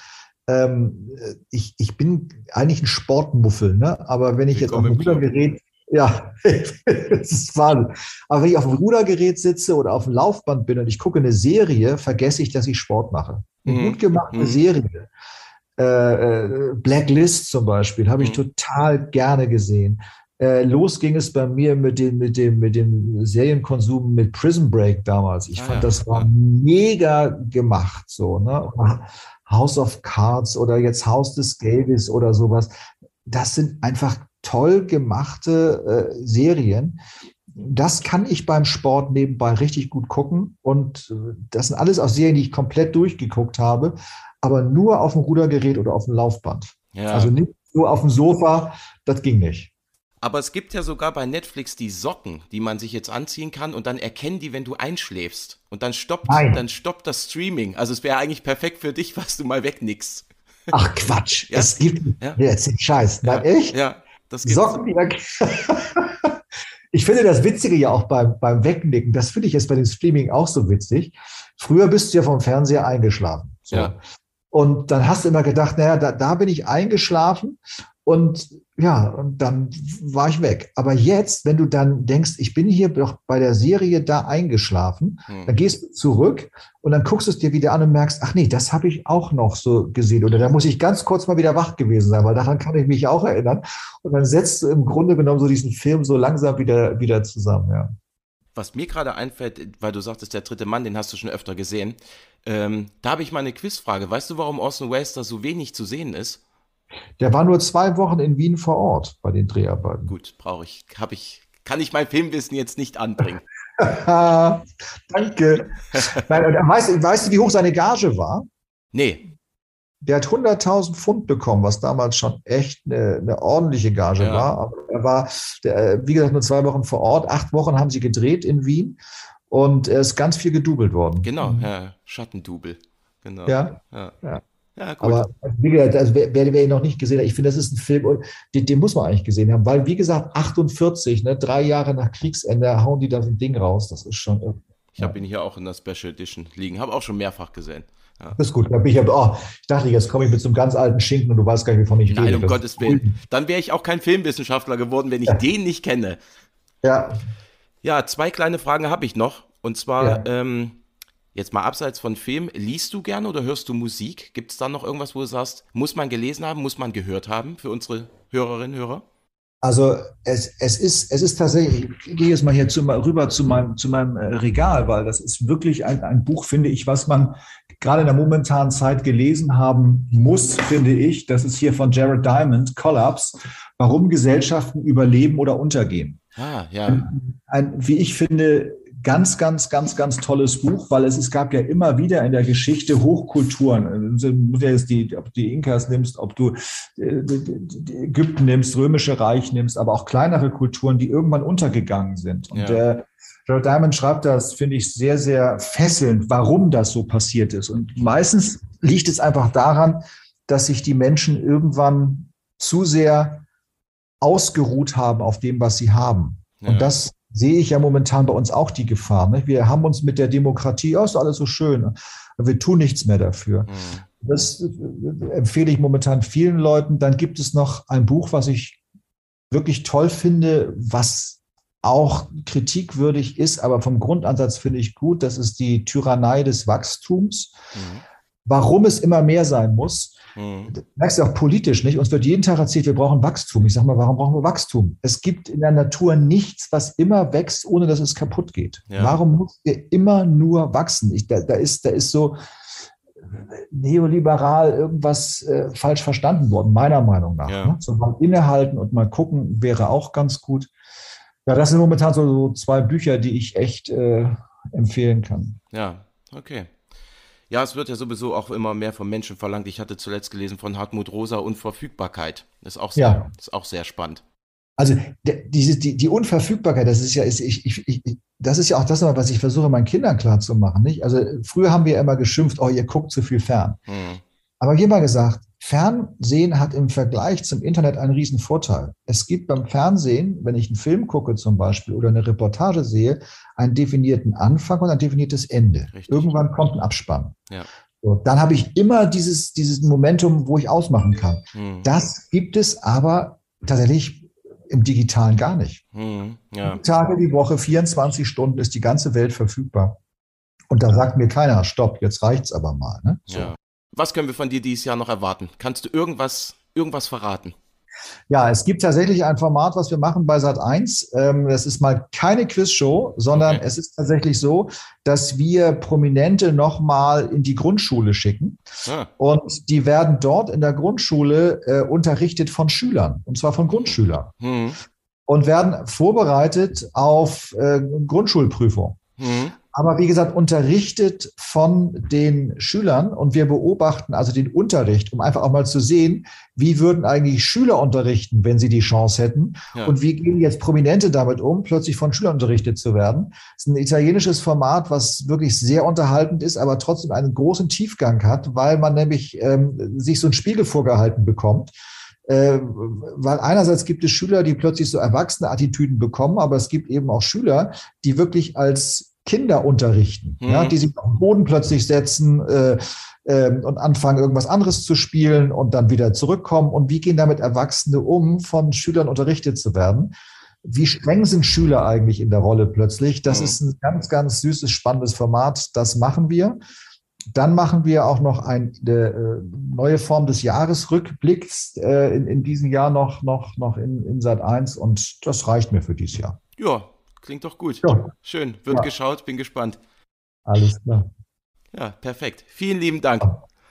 Ähm, ich, ich bin eigentlich ein Sportmuffel, ne? aber wenn ich jetzt auf dem Rudergerät ja, das ist Wahnsinn. Aber wenn ich auf dem Rudergerät sitze oder auf dem Laufband bin und ich gucke eine Serie, vergesse ich, dass ich Sport mache. Eine mhm. gut gemachte mhm. Serie. Äh, äh, Blacklist zum Beispiel habe ich mhm. total gerne gesehen. Äh, los ging es bei mir mit dem, mit dem, mit dem Serienkonsum mit Prison Break damals. Ich ah, fand, das war ja. mega gemacht, so, ne? House of Cards oder jetzt Haus des Geldes oder sowas. Das sind einfach toll gemachte äh, Serien. Das kann ich beim Sport nebenbei richtig gut gucken. Und äh, das sind alles auch Serien, die ich komplett durchgeguckt habe, aber nur auf dem Rudergerät oder auf dem Laufband. Ja. Also nicht nur auf dem Sofa, das ging nicht. Aber es gibt ja sogar bei Netflix die Socken, die man sich jetzt anziehen kann und dann erkennen die, wenn du einschläfst. Und dann stoppt, dann stoppt das Streaming. Also es wäre eigentlich perfekt für dich, was du mal wegnickst. Ach Quatsch, ja? es gibt ja. jetzt den Scheiß. Na, ja. echt? Ja, das gibt's. Socken, ich finde das Witzige ja auch beim, beim Wegnicken, das finde ich jetzt bei dem Streaming auch so witzig. Früher bist du ja vom Fernseher eingeschlafen. So. Ja. Und dann hast du immer gedacht, naja, da, da bin ich eingeschlafen und ja, und dann war ich weg. Aber jetzt, wenn du dann denkst, ich bin hier doch bei der Serie da eingeschlafen, hm. dann gehst du zurück und dann guckst du es dir wieder an und merkst, ach nee, das habe ich auch noch so gesehen. Oder da muss ich ganz kurz mal wieder wach gewesen sein, weil daran kann ich mich auch erinnern. Und dann setzt du im Grunde genommen so diesen Film so langsam wieder, wieder zusammen, ja. Was mir gerade einfällt, weil du sagtest, der dritte Mann, den hast du schon öfter gesehen, ähm, da habe ich mal eine Quizfrage. Weißt du, warum Orson Welles da so wenig zu sehen ist? Der war nur zwei Wochen in Wien vor Ort bei den Dreharbeiten. Gut, brauche ich, habe ich, kann ich mein Filmwissen jetzt nicht anbringen. Danke. Nein, weißt, weißt du, wie hoch seine Gage war? Nee. Der hat 100.000 Pfund bekommen, was damals schon echt eine, eine ordentliche Gage ja. war. Aber er war, der, wie gesagt, nur zwei Wochen vor Ort. Acht Wochen haben sie gedreht in Wien und er ist ganz viel gedoubelt worden. Genau, Herr Schattendubel. Genau. Ja. ja. ja. Ja, gut. Aber wie gesagt, also wer, wer ihn noch nicht gesehen hat, ich finde, das ist ein Film, den, den, muss man eigentlich gesehen haben, weil, wie gesagt, 48, ne, drei Jahre nach Kriegsende hauen die da so ein Ding raus. Das ist schon. Ich habe ihn hier auch in der Special Edition liegen, habe auch schon mehrfach gesehen. Ja. Das ist gut. Da bin ich, oh, ich dachte, jetzt komme ich mit so einem ganz alten Schinken und du weißt gar nicht, wovon ich rede. Nein, um Gottes Willen. Dann wäre ich auch kein Filmwissenschaftler geworden, wenn ich ja. den nicht kenne. Ja. Ja, zwei kleine Fragen habe ich noch. Und zwar, ja. ähm, jetzt mal abseits von Film, liest du gerne oder hörst du Musik? Gibt es da noch irgendwas, wo du sagst, muss man gelesen haben, muss man gehört haben für unsere Hörerinnen und Hörer? Also es, es, ist, es ist tatsächlich, ich gehe jetzt mal hier zu, rüber zu meinem, zu meinem äh, Regal, weil das ist wirklich ein, ein Buch, finde ich, was man gerade in der momentanen Zeit gelesen haben muss, finde ich. Das ist hier von Jared Diamond, Collapse, warum Gesellschaften überleben oder untergehen. Ah, ja. Ein, ein, wie ich finde, ganz, ganz, ganz, ganz tolles Buch, weil es, es gab ja immer wieder in der Geschichte Hochkulturen. Du jetzt die, ob du die Inkas nimmst, ob du äh, Ägypten nimmst, Römische Reich nimmst, aber auch kleinere Kulturen, die irgendwann untergegangen sind. Und ja. Jared Diamond schreibt das, finde ich, sehr, sehr fesselnd, warum das so passiert ist. Und meistens liegt es einfach daran, dass sich die Menschen irgendwann zu sehr ausgeruht haben auf dem, was sie haben. Ja. Und das sehe ich ja momentan bei uns auch die Gefahr. Ne? Wir haben uns mit der Demokratie, oh, ist alles so schön, wir tun nichts mehr dafür. Mhm. Das äh, empfehle ich momentan vielen Leuten. Dann gibt es noch ein Buch, was ich wirklich toll finde, was auch kritikwürdig ist, aber vom Grundansatz finde ich gut. Das ist die Tyrannei des Wachstums. Mhm. Warum es immer mehr sein muss, Mhm. Das merkst du auch politisch, nicht? Uns wird jeden Tag erzählt, wir brauchen Wachstum. Ich sage mal, warum brauchen wir Wachstum? Es gibt in der Natur nichts, was immer wächst, ohne dass es kaputt geht. Ja. Warum muss wir immer nur wachsen? Ich, da, da, ist, da ist so neoliberal irgendwas äh, falsch verstanden worden, meiner Meinung nach. Ja. Ne? So mal innehalten und mal gucken, wäre auch ganz gut. Ja, das sind momentan so, so zwei Bücher, die ich echt äh, empfehlen kann. Ja, okay. Ja, es wird ja sowieso auch immer mehr von Menschen verlangt. Ich hatte zuletzt gelesen von Hartmut Rosa Unverfügbarkeit. Das ist auch sehr, ja. ist auch sehr spannend. Also diese, die, die Unverfügbarkeit, das ist ja, ist, ich, ich, ich, das ist ja auch das, was ich versuche, meinen Kindern klarzumachen. Nicht? Also früher haben wir immer geschimpft, oh, ihr guckt zu viel fern. Mhm. Aber hier mal gesagt, Fernsehen hat im Vergleich zum Internet einen riesen Vorteil. Es gibt beim Fernsehen, wenn ich einen Film gucke zum Beispiel oder eine Reportage sehe, einen definierten Anfang und ein definiertes Ende. Richtig. Irgendwann kommt ein Abspann. Ja. So, dann habe ich immer dieses, dieses Momentum, wo ich ausmachen kann. Mhm. Das gibt es aber tatsächlich im Digitalen gar nicht. Mhm. Ja. Tage die Woche, 24 Stunden ist die ganze Welt verfügbar. Und da sagt mir keiner, stopp, jetzt reicht's aber mal. Ne? So. Ja. Was können wir von dir dieses Jahr noch erwarten? Kannst du irgendwas, irgendwas verraten? Ja, es gibt tatsächlich ein Format, was wir machen bei Sat 1. Ähm, das ist mal keine Quizshow, sondern okay. es ist tatsächlich so, dass wir Prominente nochmal in die Grundschule schicken. Ah. Und die werden dort in der Grundschule äh, unterrichtet von Schülern, und zwar von Grundschülern. Mhm. Und werden vorbereitet auf äh, Grundschulprüfung. Mhm aber wie gesagt, unterrichtet von den Schülern und wir beobachten also den Unterricht, um einfach auch mal zu sehen, wie würden eigentlich Schüler unterrichten, wenn sie die Chance hätten ja. und wie gehen jetzt Prominente damit um, plötzlich von Schülern unterrichtet zu werden. Das ist ein italienisches Format, was wirklich sehr unterhaltend ist, aber trotzdem einen großen Tiefgang hat, weil man nämlich ähm, sich so ein Spiegel vorgehalten bekommt. Äh, weil einerseits gibt es Schüler, die plötzlich so erwachsene Attitüden bekommen, aber es gibt eben auch Schüler, die wirklich als Kinder unterrichten, mhm. ja, die sich auf den Boden plötzlich setzen äh, äh, und anfangen, irgendwas anderes zu spielen und dann wieder zurückkommen. Und wie gehen damit Erwachsene um, von Schülern unterrichtet zu werden? Wie streng sind Schüler eigentlich in der Rolle plötzlich? Das mhm. ist ein ganz, ganz süßes, spannendes Format. Das machen wir. Dann machen wir auch noch eine äh, neue Form des Jahresrückblicks äh, in, in diesem Jahr noch, noch, noch in, in Sat 1 und das reicht mir für dieses Jahr. Ja, Klingt doch gut. Ja. Schön, wird ja. geschaut, bin gespannt. Alles klar. Ja, perfekt. Vielen lieben Dank.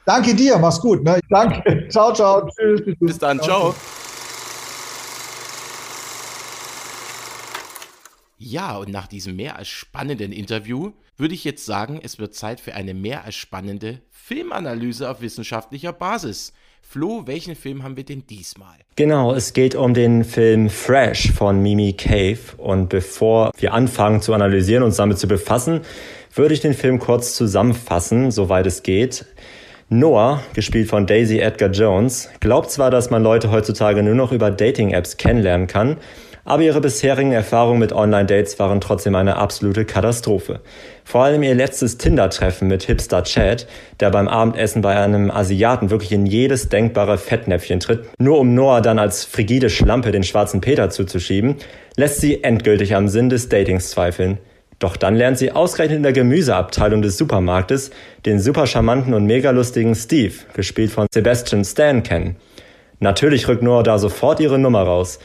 Danke dir, mach's gut. Ne? Danke. Ciao, ciao. Tschüss. Bis dann, ciao. Ja, und nach diesem mehr als spannenden Interview würde ich jetzt sagen, es wird Zeit für eine mehr als spannende Filmanalyse auf wissenschaftlicher Basis. Flo, welchen Film haben wir denn diesmal? Genau, es geht um den Film Fresh von Mimi Cave. Und bevor wir anfangen zu analysieren und uns damit zu befassen, würde ich den Film kurz zusammenfassen, soweit es geht. Noah, gespielt von Daisy Edgar Jones, glaubt zwar, dass man Leute heutzutage nur noch über Dating-Apps kennenlernen kann, aber ihre bisherigen Erfahrungen mit Online-Dates waren trotzdem eine absolute Katastrophe. Vor allem ihr letztes Tinder-Treffen mit Hipster Chad, der beim Abendessen bei einem Asiaten wirklich in jedes denkbare Fettnäpfchen tritt, nur um Noah dann als frigide Schlampe den schwarzen Peter zuzuschieben, lässt sie endgültig am Sinn des Datings zweifeln. Doch dann lernt sie ausgerechnet in der Gemüseabteilung des Supermarktes den super charmanten und mega lustigen Steve, gespielt von Sebastian Stan, kennen. Natürlich rückt Noah da sofort ihre Nummer raus.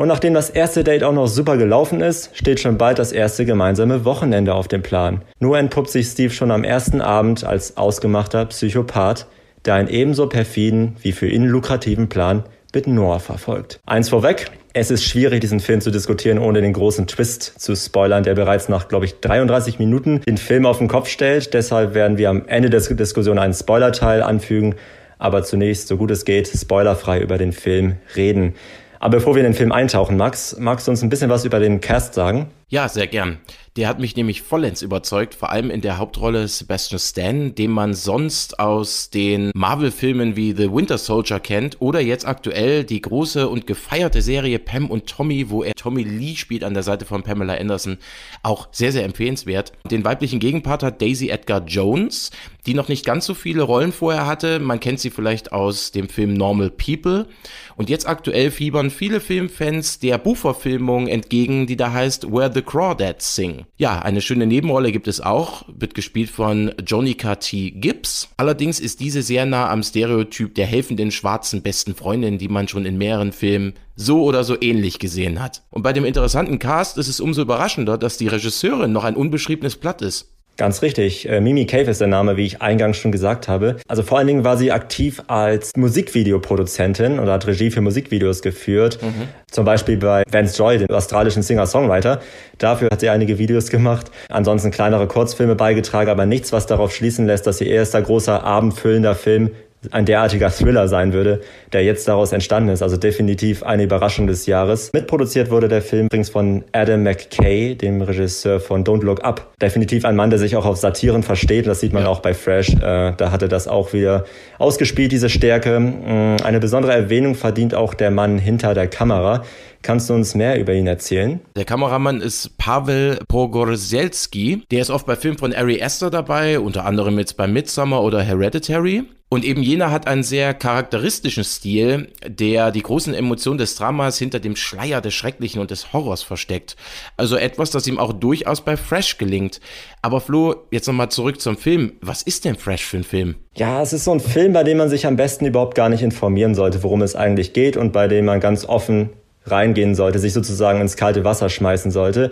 Und nachdem das erste Date auch noch super gelaufen ist, steht schon bald das erste gemeinsame Wochenende auf dem Plan. Nur entpuppt sich Steve schon am ersten Abend als ausgemachter Psychopath, der einen ebenso perfiden wie für ihn lukrativen Plan mit Noah verfolgt. Eins vorweg, es ist schwierig, diesen Film zu diskutieren, ohne den großen Twist zu spoilern, der bereits nach, glaube ich, 33 Minuten den Film auf den Kopf stellt. Deshalb werden wir am Ende der Diskussion einen Spoilerteil anfügen, aber zunächst, so gut es geht, spoilerfrei über den Film reden. Aber bevor wir in den Film eintauchen, Max, magst du uns ein bisschen was über den Cast sagen? Ja, sehr gern. Der hat mich nämlich vollends überzeugt, vor allem in der Hauptrolle Sebastian Stan, den man sonst aus den Marvel-Filmen wie The Winter Soldier kennt oder jetzt aktuell die große und gefeierte Serie Pam und Tommy, wo er Tommy Lee spielt an der Seite von Pamela Anderson. Auch sehr, sehr empfehlenswert. Den weiblichen Gegenpart hat Daisy Edgar Jones, die noch nicht ganz so viele Rollen vorher hatte. Man kennt sie vielleicht aus dem Film Normal People. Und jetzt aktuell fiebern viele Filmfans der Buchverfilmung entgegen, die da heißt Where the Crawdads Sing. Ja, eine schöne Nebenrolle gibt es auch, wird gespielt von Jonica T. Gibbs. Allerdings ist diese sehr nah am Stereotyp der helfenden schwarzen besten Freundin, die man schon in mehreren Filmen so oder so ähnlich gesehen hat. Und bei dem interessanten Cast ist es umso überraschender, dass die Regisseurin noch ein unbeschriebenes Blatt ist. Ganz richtig. Äh, Mimi Cave ist der Name, wie ich eingangs schon gesagt habe. Also vor allen Dingen war sie aktiv als Musikvideoproduzentin oder hat Regie für Musikvideos geführt. Mhm. Zum Beispiel bei Vance Joy, dem australischen Singer-Songwriter. Dafür hat sie einige Videos gemacht. Ansonsten kleinere Kurzfilme beigetragen, aber nichts, was darauf schließen lässt, dass ihr erster großer abendfüllender Film ein derartiger Thriller sein würde, der jetzt daraus entstanden ist. Also definitiv eine Überraschung des Jahres. Mitproduziert wurde der Film übrigens von Adam McKay, dem Regisseur von Don't Look Up. Definitiv ein Mann, der sich auch auf Satiren versteht. Das sieht man ja. auch bei Fresh. Äh, da hatte das auch wieder ausgespielt, diese Stärke. Mm, eine besondere Erwähnung verdient auch der Mann hinter der Kamera. Kannst du uns mehr über ihn erzählen? Der Kameramann ist Pavel Pogorzelski. Der ist oft bei Filmen von Ari Aster dabei, unter anderem jetzt bei Midsummer oder Hereditary. Und eben jener hat einen sehr charakteristischen Stil, der die großen Emotionen des Dramas hinter dem Schleier des Schrecklichen und des Horrors versteckt. Also etwas, das ihm auch durchaus bei Fresh gelingt. Aber Flo, jetzt nochmal zurück zum Film. Was ist denn Fresh für ein Film? Ja, es ist so ein Film, bei dem man sich am besten überhaupt gar nicht informieren sollte, worum es eigentlich geht und bei dem man ganz offen reingehen sollte, sich sozusagen ins kalte Wasser schmeißen sollte.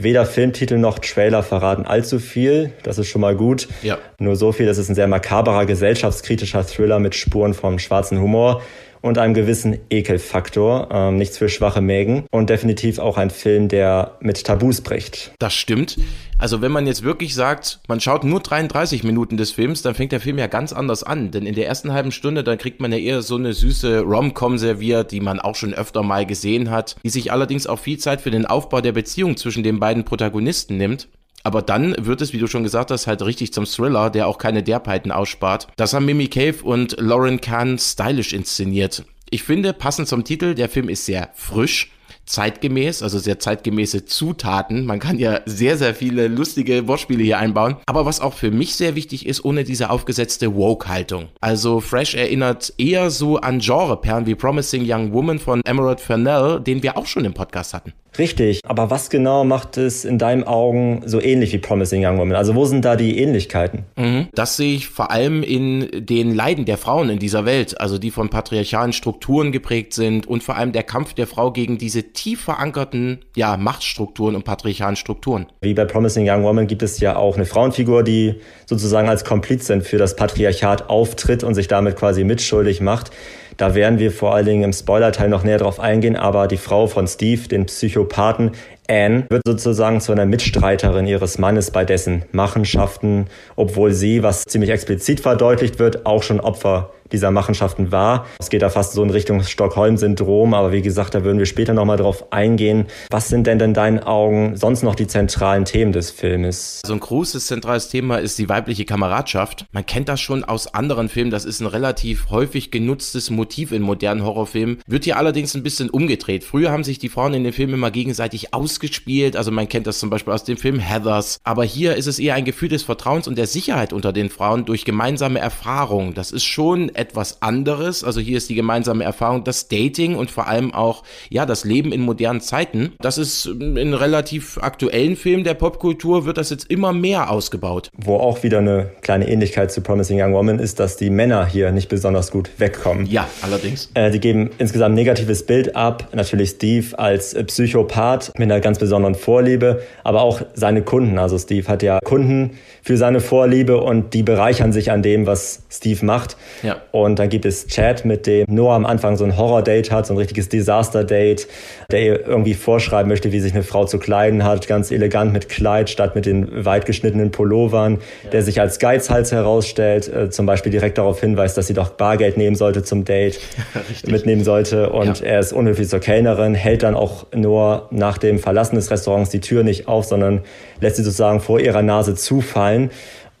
Weder Filmtitel noch Trailer verraten allzu viel. Das ist schon mal gut. Ja. Nur so viel, das ist ein sehr makaberer, gesellschaftskritischer Thriller mit Spuren vom schwarzen Humor und einem gewissen Ekelfaktor. Ähm, nichts für schwache Mägen. Und definitiv auch ein Film, der mit Tabus bricht. Das stimmt. Also wenn man jetzt wirklich sagt, man schaut nur 33 Minuten des Films, dann fängt der Film ja ganz anders an. Denn in der ersten halben Stunde, dann kriegt man ja eher so eine süße Rom-Com serviert, die man auch schon öfter mal gesehen hat, die sich allerdings auch viel Zeit für den Aufbau der Beziehung zwischen den beiden Protagonisten nimmt. Aber dann wird es, wie du schon gesagt hast, halt richtig zum Thriller, der auch keine Derpeiten ausspart. Das haben Mimi Cave und Lauren Kahn stylisch inszeniert. Ich finde, passend zum Titel, der Film ist sehr frisch zeitgemäß, also sehr zeitgemäße Zutaten. Man kann ja sehr, sehr viele lustige Wortspiele hier einbauen. Aber was auch für mich sehr wichtig ist, ohne diese aufgesetzte Woke-Haltung. Also Fresh erinnert eher so an Genreperlen wie Promising Young Woman von Emerald Fennell, den wir auch schon im Podcast hatten. Richtig, aber was genau macht es in deinen Augen so ähnlich wie Promising Young Woman? Also wo sind da die Ähnlichkeiten? Mhm. Das sehe ich vor allem in den Leiden der Frauen in dieser Welt, also die von patriarchalen Strukturen geprägt sind und vor allem der Kampf der Frau gegen diese tief verankerten ja, Machtstrukturen und patriarchalen Strukturen. Wie bei Promising Young Woman gibt es ja auch eine Frauenfigur, die sozusagen als Komplizin für das Patriarchat auftritt und sich damit quasi mitschuldig macht. Da werden wir vor allen Dingen im Spoilerteil noch näher drauf eingehen, aber die Frau von Steve, den Psychopathen, Anne wird sozusagen zu einer Mitstreiterin ihres Mannes bei dessen Machenschaften, obwohl sie, was ziemlich explizit verdeutlicht wird, auch schon Opfer dieser Machenschaften war. Es geht da fast so in Richtung Stockholm-Syndrom, aber wie gesagt, da würden wir später nochmal drauf eingehen. Was sind denn in deinen Augen sonst noch die zentralen Themen des Filmes? So ein großes zentrales Thema ist die weibliche Kameradschaft. Man kennt das schon aus anderen Filmen, das ist ein relativ häufig genutztes Motiv in modernen Horrorfilmen, wird hier allerdings ein bisschen umgedreht. Früher haben sich die Frauen in den Filmen immer gegenseitig ausgespielt, also man kennt das zum Beispiel aus dem Film Heathers, aber hier ist es eher ein Gefühl des Vertrauens und der Sicherheit unter den Frauen durch gemeinsame Erfahrung. Das ist schon etwas anderes. Also hier ist die gemeinsame Erfahrung, das Dating und vor allem auch, ja, das Leben in modernen Zeiten. Das ist in relativ aktuellen Filmen der Popkultur wird das jetzt immer mehr ausgebaut. Wo auch wieder eine kleine Ähnlichkeit zu Promising Young Woman ist, dass die Männer hier nicht besonders gut wegkommen. Ja, allerdings. Äh, die geben insgesamt ein negatives Bild ab. Natürlich Steve als Psychopath mit einer ganz besonderen Vorliebe, aber auch seine Kunden. Also Steve hat ja Kunden für seine Vorliebe und die bereichern sich an dem, was Steve macht. Ja. Und dann gibt es Chad, mit dem Noah am Anfang so ein Horror-Date hat, so ein richtiges Disaster-Date, der ihr irgendwie vorschreiben möchte, wie sich eine Frau zu kleiden hat, ganz elegant mit Kleid statt mit den weit geschnittenen Pullovern, ja. der sich als Geizhals herausstellt, äh, zum Beispiel direkt darauf hinweist, dass sie doch Bargeld nehmen sollte zum Date, mitnehmen sollte. Und ja. er ist unhöflich zur Kellnerin, hält dann auch Noah nach dem Verlassen des Restaurants die Tür nicht auf, sondern lässt sie sozusagen vor ihrer Nase zufallen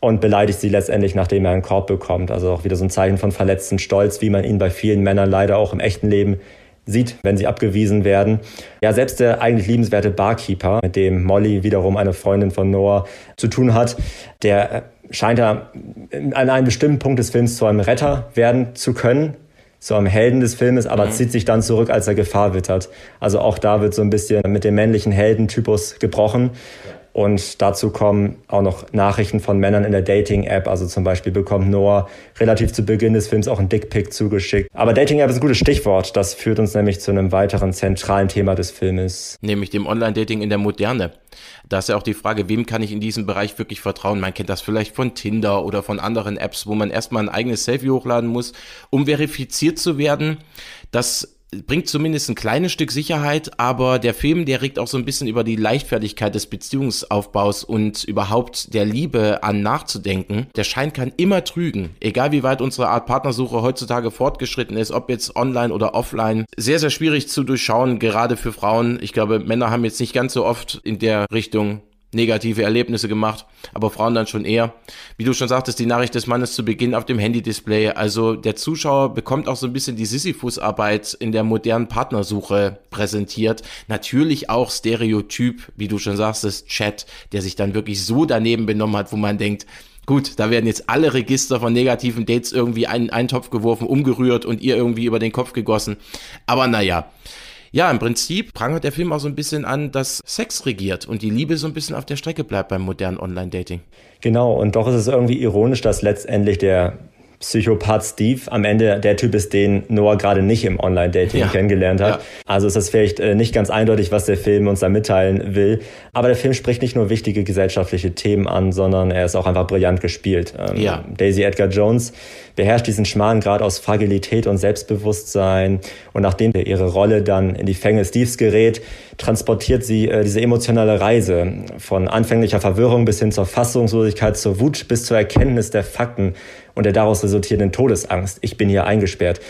und beleidigt sie letztendlich, nachdem er einen Korb bekommt. Also auch wieder so ein Zeichen von verletzten Stolz, wie man ihn bei vielen Männern leider auch im echten Leben sieht, wenn sie abgewiesen werden. Ja, selbst der eigentlich liebenswerte Barkeeper, mit dem Molly wiederum eine Freundin von Noah zu tun hat, der äh, scheint ja an einem bestimmten Punkt des Films zu einem Retter werden zu können, zu einem Helden des Filmes, aber mhm. zieht sich dann zurück, als er Gefahr wittert. Also auch da wird so ein bisschen mit dem männlichen Heldentypus gebrochen. Und dazu kommen auch noch Nachrichten von Männern in der Dating-App. Also zum Beispiel bekommt Noah relativ zu Beginn des Films auch ein Dickpick zugeschickt. Aber Dating-App ist ein gutes Stichwort. Das führt uns nämlich zu einem weiteren zentralen Thema des Filmes. Nämlich dem Online-Dating in der Moderne. Da ist ja auch die Frage, wem kann ich in diesem Bereich wirklich vertrauen? Man kennt das vielleicht von Tinder oder von anderen Apps, wo man erstmal ein eigenes Selfie hochladen muss, um verifiziert zu werden. Das bringt zumindest ein kleines Stück Sicherheit, aber der Film, der regt auch so ein bisschen über die Leichtfertigkeit des Beziehungsaufbaus und überhaupt der Liebe an nachzudenken. Der Schein kann immer trügen, egal wie weit unsere Art Partnersuche heutzutage fortgeschritten ist, ob jetzt online oder offline. Sehr, sehr schwierig zu durchschauen, gerade für Frauen. Ich glaube, Männer haben jetzt nicht ganz so oft in der Richtung negative Erlebnisse gemacht, aber Frauen dann schon eher. Wie du schon sagtest, die Nachricht des Mannes zu Beginn auf dem Handy-Display. Also der Zuschauer bekommt auch so ein bisschen die Sisyphus-Arbeit in der modernen Partnersuche präsentiert. Natürlich auch Stereotyp, wie du schon sagst, das Chat, der sich dann wirklich so daneben benommen hat, wo man denkt, Gut, da werden jetzt alle Register von negativen Dates irgendwie in einen Topf geworfen, umgerührt und ihr irgendwie über den Kopf gegossen. Aber naja, ja, im Prinzip prangert der Film auch so ein bisschen an, dass Sex regiert und die Liebe so ein bisschen auf der Strecke bleibt beim modernen Online-Dating. Genau, und doch ist es irgendwie ironisch, dass letztendlich der Psychopath Steve am Ende der Typ ist, den Noah gerade nicht im Online-Dating ja. kennengelernt hat. Ja. Also ist das vielleicht äh, nicht ganz eindeutig, was der Film uns da mitteilen will. Aber der Film spricht nicht nur wichtige gesellschaftliche Themen an, sondern er ist auch einfach brillant gespielt. Ähm, ja. Daisy Edgar Jones beherrscht diesen schmalen Grad aus Fragilität und Selbstbewusstsein. Und nachdem ihre Rolle dann in die Fänge Steves gerät, transportiert sie äh, diese emotionale Reise von anfänglicher Verwirrung bis hin zur Fassungslosigkeit, zur Wut bis zur Erkenntnis der Fakten und der daraus resultierenden Todesangst. Ich bin hier eingesperrt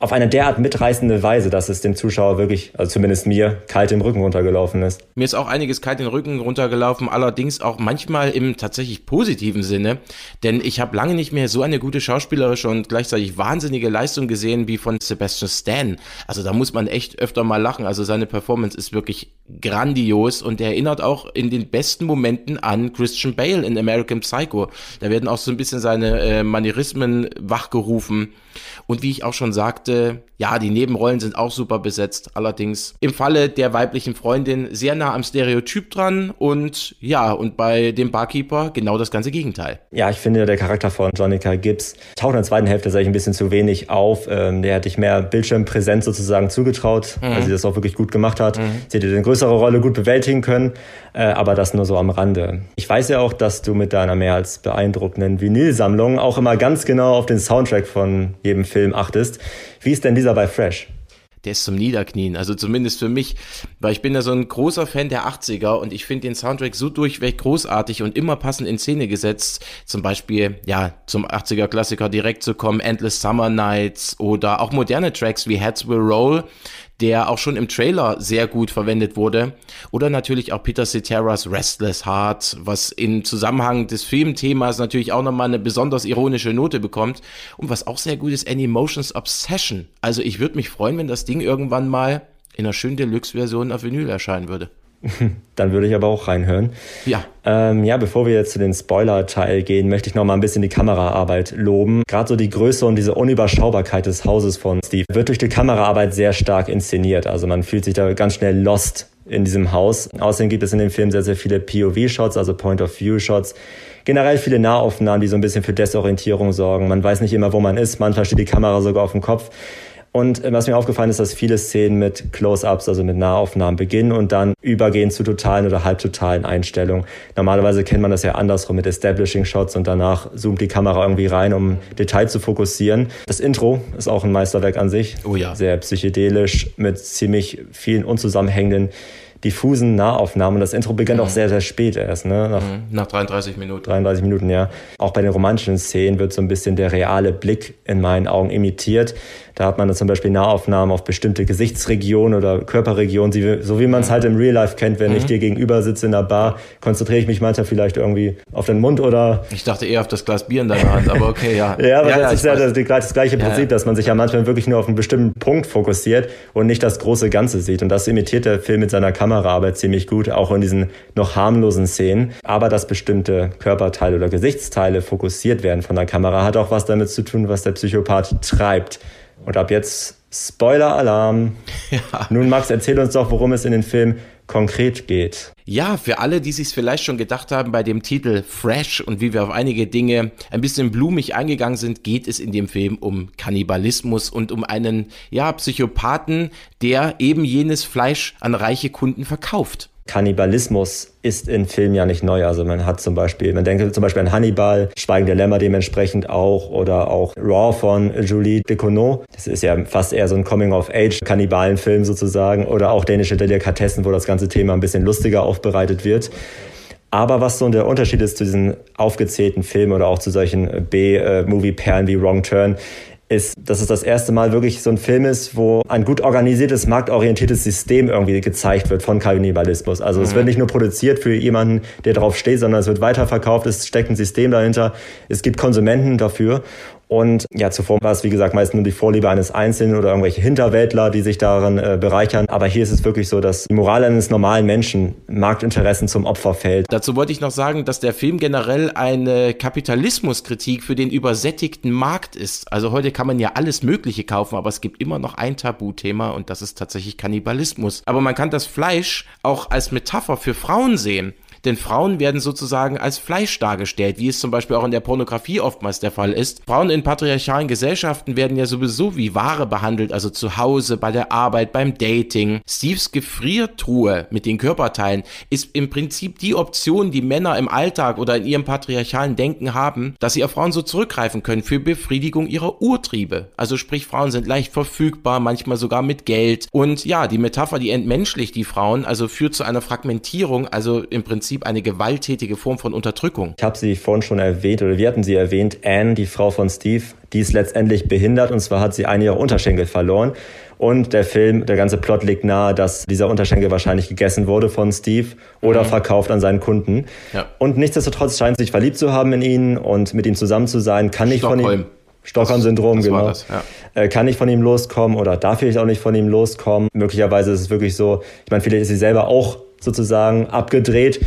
auf eine derart mitreißende Weise, dass es dem Zuschauer wirklich, also zumindest mir, kalt im Rücken runtergelaufen ist. Mir ist auch einiges kalt im Rücken runtergelaufen, allerdings auch manchmal im tatsächlich positiven Sinne, denn ich habe lange nicht mehr so eine gute schauspielerische und gleichzeitig wahnsinnige Leistung gesehen wie von Sebastian Stan. Also da muss man echt öfter mal lachen. Also seine Performance ist wirklich grandios und er erinnert auch in den besten Momenten an Christian Bale in American Psycho. Da werden auch so ein bisschen seine äh, Manierismen wachgerufen. Und wie ich auch schon sagte, ja, die Nebenrollen sind auch super besetzt. Allerdings im Falle der weiblichen Freundin sehr nah am Stereotyp dran und ja, und bei dem Barkeeper genau das ganze Gegenteil. Ja, ich finde, der Charakter von Jonica Gibbs taucht in der zweiten Hälfte sage ich ein bisschen zu wenig auf. Ähm, der hätte ich mehr Bildschirmpräsenz sozusagen zugetraut, mhm. weil sie das auch wirklich gut gemacht hat. Mhm. Sie hätte eine größere Rolle gut bewältigen können, äh, aber das nur so am Rande. Ich weiß ja auch, dass du mit deiner mehr als beeindruckenden Vinylsammlung auch immer ganz genau auf den Soundtrack von jedem Film achtest. Wie ist denn dieser bei Fresh? der ist zum Niederknien. Also zumindest für mich, weil ich bin ja so ein großer Fan der 80er und ich finde den Soundtrack so durchweg großartig und immer passend in Szene gesetzt. Zum Beispiel, ja, zum 80er Klassiker direkt zu kommen, Endless Summer Nights oder auch moderne Tracks wie Heads Will Roll der auch schon im Trailer sehr gut verwendet wurde. Oder natürlich auch Peter Cetera's Restless Heart, was im Zusammenhang des Filmthemas natürlich auch nochmal eine besonders ironische Note bekommt. Und was auch sehr gut ist, Animations Obsession. Also ich würde mich freuen, wenn das Ding irgendwann mal in einer schönen Deluxe-Version auf Vinyl erscheinen würde. Dann würde ich aber auch reinhören. Ja. Ähm, ja, bevor wir jetzt zu den Spoiler-Teil gehen, möchte ich noch mal ein bisschen die Kameraarbeit loben. Gerade so die Größe und diese Unüberschaubarkeit des Hauses von Steve wird durch die Kameraarbeit sehr stark inszeniert. Also man fühlt sich da ganz schnell lost in diesem Haus. Außerdem gibt es in dem Film sehr, sehr viele POV-Shots, also Point-of-View-Shots. Generell viele Nahaufnahmen, die so ein bisschen für Desorientierung sorgen. Man weiß nicht immer, wo man ist. Manchmal steht die Kamera sogar auf dem Kopf. Und äh, was mir aufgefallen ist, dass viele Szenen mit Close-ups, also mit Nahaufnahmen beginnen und dann übergehen zu totalen oder halbtotalen Einstellungen. Normalerweise kennt man das ja andersrum mit Establishing Shots und danach zoomt die Kamera irgendwie rein, um Detail zu fokussieren. Das Intro ist auch ein Meisterwerk an sich. Oh ja. Sehr psychedelisch mit ziemlich vielen unzusammenhängenden diffusen Nahaufnahmen. Das Intro beginnt mhm. auch sehr, sehr spät erst. Ne? Nach, mhm. Nach 33 Minuten. 33 Minuten, ja. Auch bei den romantischen Szenen wird so ein bisschen der reale Blick in meinen Augen imitiert. Da hat man dann zum Beispiel Nahaufnahmen auf bestimmte Gesichtsregionen oder Körperregionen, so wie man es mhm. halt im Real Life kennt, wenn mhm. ich dir gegenüber sitze in der Bar, konzentriere ich mich manchmal vielleicht irgendwie auf den Mund oder. Ich dachte eher auf das Glas Bier in deiner Hand, aber okay, ja. ja, aber ja, das ja, ist ja das, das, gleiche Prinzip, ja. dass man sich ja manchmal wirklich nur auf einen bestimmten Punkt fokussiert und nicht das große Ganze sieht. Und das imitiert der Film mit seiner Kameraarbeit ziemlich gut, auch in diesen noch harmlosen Szenen. Aber dass bestimmte Körperteile oder Gesichtsteile fokussiert werden von der Kamera, hat auch was damit zu tun, was der Psychopath treibt. Und ab jetzt Spoiler-Alarm. Ja. Nun, Max, erzähl uns doch, worum es in den Film konkret geht. Ja, für alle, die sich vielleicht schon gedacht haben bei dem Titel Fresh und wie wir auf einige Dinge ein bisschen blumig eingegangen sind, geht es in dem Film um Kannibalismus und um einen, ja, Psychopathen, der eben jenes Fleisch an reiche Kunden verkauft. Kannibalismus ist in Filmen ja nicht neu. Also man hat zum Beispiel, man denkt zum Beispiel an Hannibal, Schweigen der Lämmer dementsprechend auch oder auch Raw von Julie Decournau. Das ist ja fast eher so ein Coming-of-Age-Kannibalenfilm sozusagen oder auch dänische Delikatessen, wo das ganze Thema ein bisschen lustiger aufbereitet wird. Aber was so der Unterschied ist zu diesen aufgezählten Filmen oder auch zu solchen B-Movie-Perlen wie Wrong Turn, ist, dass es das erste Mal wirklich so ein Film ist, wo ein gut organisiertes, marktorientiertes System irgendwie gezeigt wird von Kannibalismus. Also mhm. es wird nicht nur produziert für jemanden, der drauf steht, sondern es wird weiterverkauft, es steckt ein System dahinter, es gibt Konsumenten dafür und ja, zuvor war es, wie gesagt, meist nur die Vorliebe eines Einzelnen oder irgendwelche Hinterwäldler, die sich daran äh, bereichern. Aber hier ist es wirklich so, dass die Moral eines normalen Menschen Marktinteressen zum Opfer fällt. Dazu wollte ich noch sagen, dass der Film generell eine Kapitalismuskritik für den übersättigten Markt ist. Also heute kann man ja alles Mögliche kaufen, aber es gibt immer noch ein Tabuthema und das ist tatsächlich Kannibalismus. Aber man kann das Fleisch auch als Metapher für Frauen sehen. Denn Frauen werden sozusagen als Fleisch dargestellt, wie es zum Beispiel auch in der Pornografie oftmals der Fall ist. Frauen in patriarchalen Gesellschaften werden ja sowieso wie Ware behandelt, also zu Hause, bei der Arbeit, beim Dating. Steves Gefriertruhe mit den Körperteilen ist im Prinzip die Option, die Männer im Alltag oder in ihrem patriarchalen Denken haben, dass sie auf Frauen so zurückgreifen können für Befriedigung ihrer Urtriebe. Also sprich, Frauen sind leicht verfügbar, manchmal sogar mit Geld. Und ja, die Metapher, die entmenschlicht die Frauen, also führt zu einer Fragmentierung, also im Prinzip Prinzip eine gewalttätige Form von Unterdrückung. Ich habe sie vorhin schon erwähnt, oder wir hatten sie erwähnt, Anne, die Frau von Steve, die ist letztendlich behindert und zwar hat sie einen ihrer Unterschenkel verloren. Und der Film, der ganze Plot liegt nahe, dass dieser Unterschenkel wahrscheinlich gegessen wurde von Steve oder mhm. verkauft an seinen Kunden. Ja. Und nichtsdestotrotz scheint sich verliebt zu haben in ihn und mit ihm zusammen zu sein, kann nicht Stockholm. von ihm. Stockholm-Syndrom, genau. Das, ja. Äh, kann nicht von ihm loskommen oder darf vielleicht auch nicht von ihm loskommen. Möglicherweise ist es wirklich so, ich meine, vielleicht ist sie selber auch sozusagen abgedreht.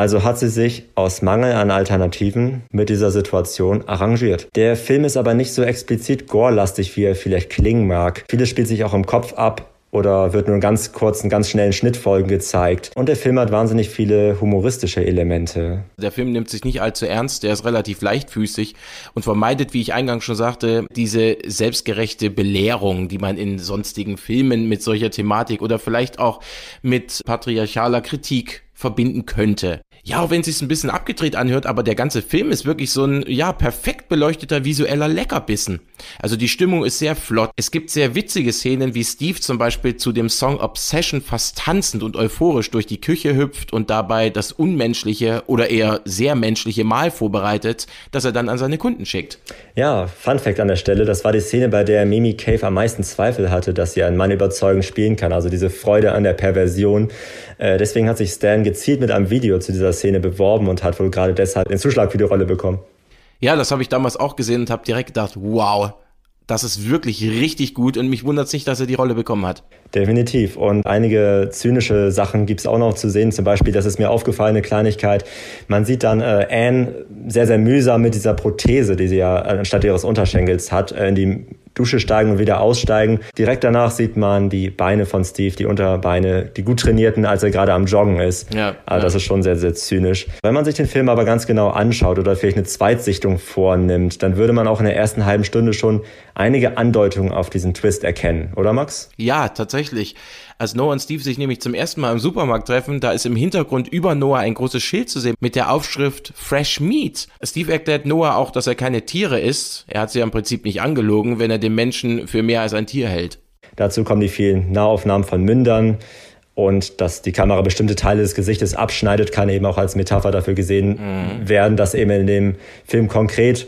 Also hat sie sich aus Mangel an Alternativen mit dieser Situation arrangiert. Der Film ist aber nicht so explizit gore-lastig, wie er vielleicht klingen mag. Vieles spielt sich auch im Kopf ab oder wird nur in ganz kurzen, ganz schnellen Schnittfolgen gezeigt. Und der Film hat wahnsinnig viele humoristische Elemente. Der Film nimmt sich nicht allzu ernst, der ist relativ leichtfüßig und vermeidet, wie ich eingangs schon sagte, diese selbstgerechte Belehrung, die man in sonstigen Filmen mit solcher Thematik oder vielleicht auch mit patriarchaler Kritik verbinden könnte. Ja, auch wenn es sich ein bisschen abgedreht anhört, aber der ganze Film ist wirklich so ein, ja, perfekt beleuchteter visueller Leckerbissen. Also die Stimmung ist sehr flott. Es gibt sehr witzige Szenen, wie Steve zum Beispiel zu dem Song Obsession fast tanzend und euphorisch durch die Küche hüpft und dabei das unmenschliche oder eher sehr menschliche Mahl vorbereitet, das er dann an seine Kunden schickt. Ja, Fun Fact an der Stelle, das war die Szene, bei der Mimi Cave am meisten Zweifel hatte, dass sie einen Mann überzeugend spielen kann. Also diese Freude an der Perversion. Äh, deswegen hat sich Stan gezielt mit einem Video zu dieser Szene beworben und hat wohl gerade deshalb den Zuschlag für die Rolle bekommen. Ja, das habe ich damals auch gesehen und habe direkt gedacht, wow, das ist wirklich richtig gut und mich wundert es nicht, dass er die Rolle bekommen hat. Definitiv. Und einige zynische Sachen gibt es auch noch zu sehen. Zum Beispiel, das ist mir aufgefallen, eine Kleinigkeit. Man sieht dann äh, Anne sehr, sehr mühsam mit dieser Prothese, die sie ja anstatt ihres Unterschenkels hat, äh, in die Dusche steigen und wieder aussteigen. Direkt danach sieht man die Beine von Steve, die Unterbeine, die gut trainierten, als er gerade am Joggen ist. Ja, also das ist schon sehr, sehr zynisch. Wenn man sich den Film aber ganz genau anschaut oder vielleicht eine Zweitsichtung vornimmt, dann würde man auch in der ersten halben Stunde schon einige Andeutungen auf diesen Twist erkennen, oder Max? Ja, tatsächlich. Als Noah und Steve sich nämlich zum ersten Mal im Supermarkt treffen, da ist im Hintergrund über Noah ein großes Schild zu sehen mit der Aufschrift Fresh Meat. Steve erklärt Noah auch, dass er keine Tiere isst. Er hat sie ja im Prinzip nicht angelogen, wenn er den Menschen für mehr als ein Tier hält. Dazu kommen die vielen Nahaufnahmen von Mündern. Und dass die Kamera bestimmte Teile des Gesichtes abschneidet, kann eben auch als Metapher dafür gesehen mhm. werden, dass eben in dem Film konkret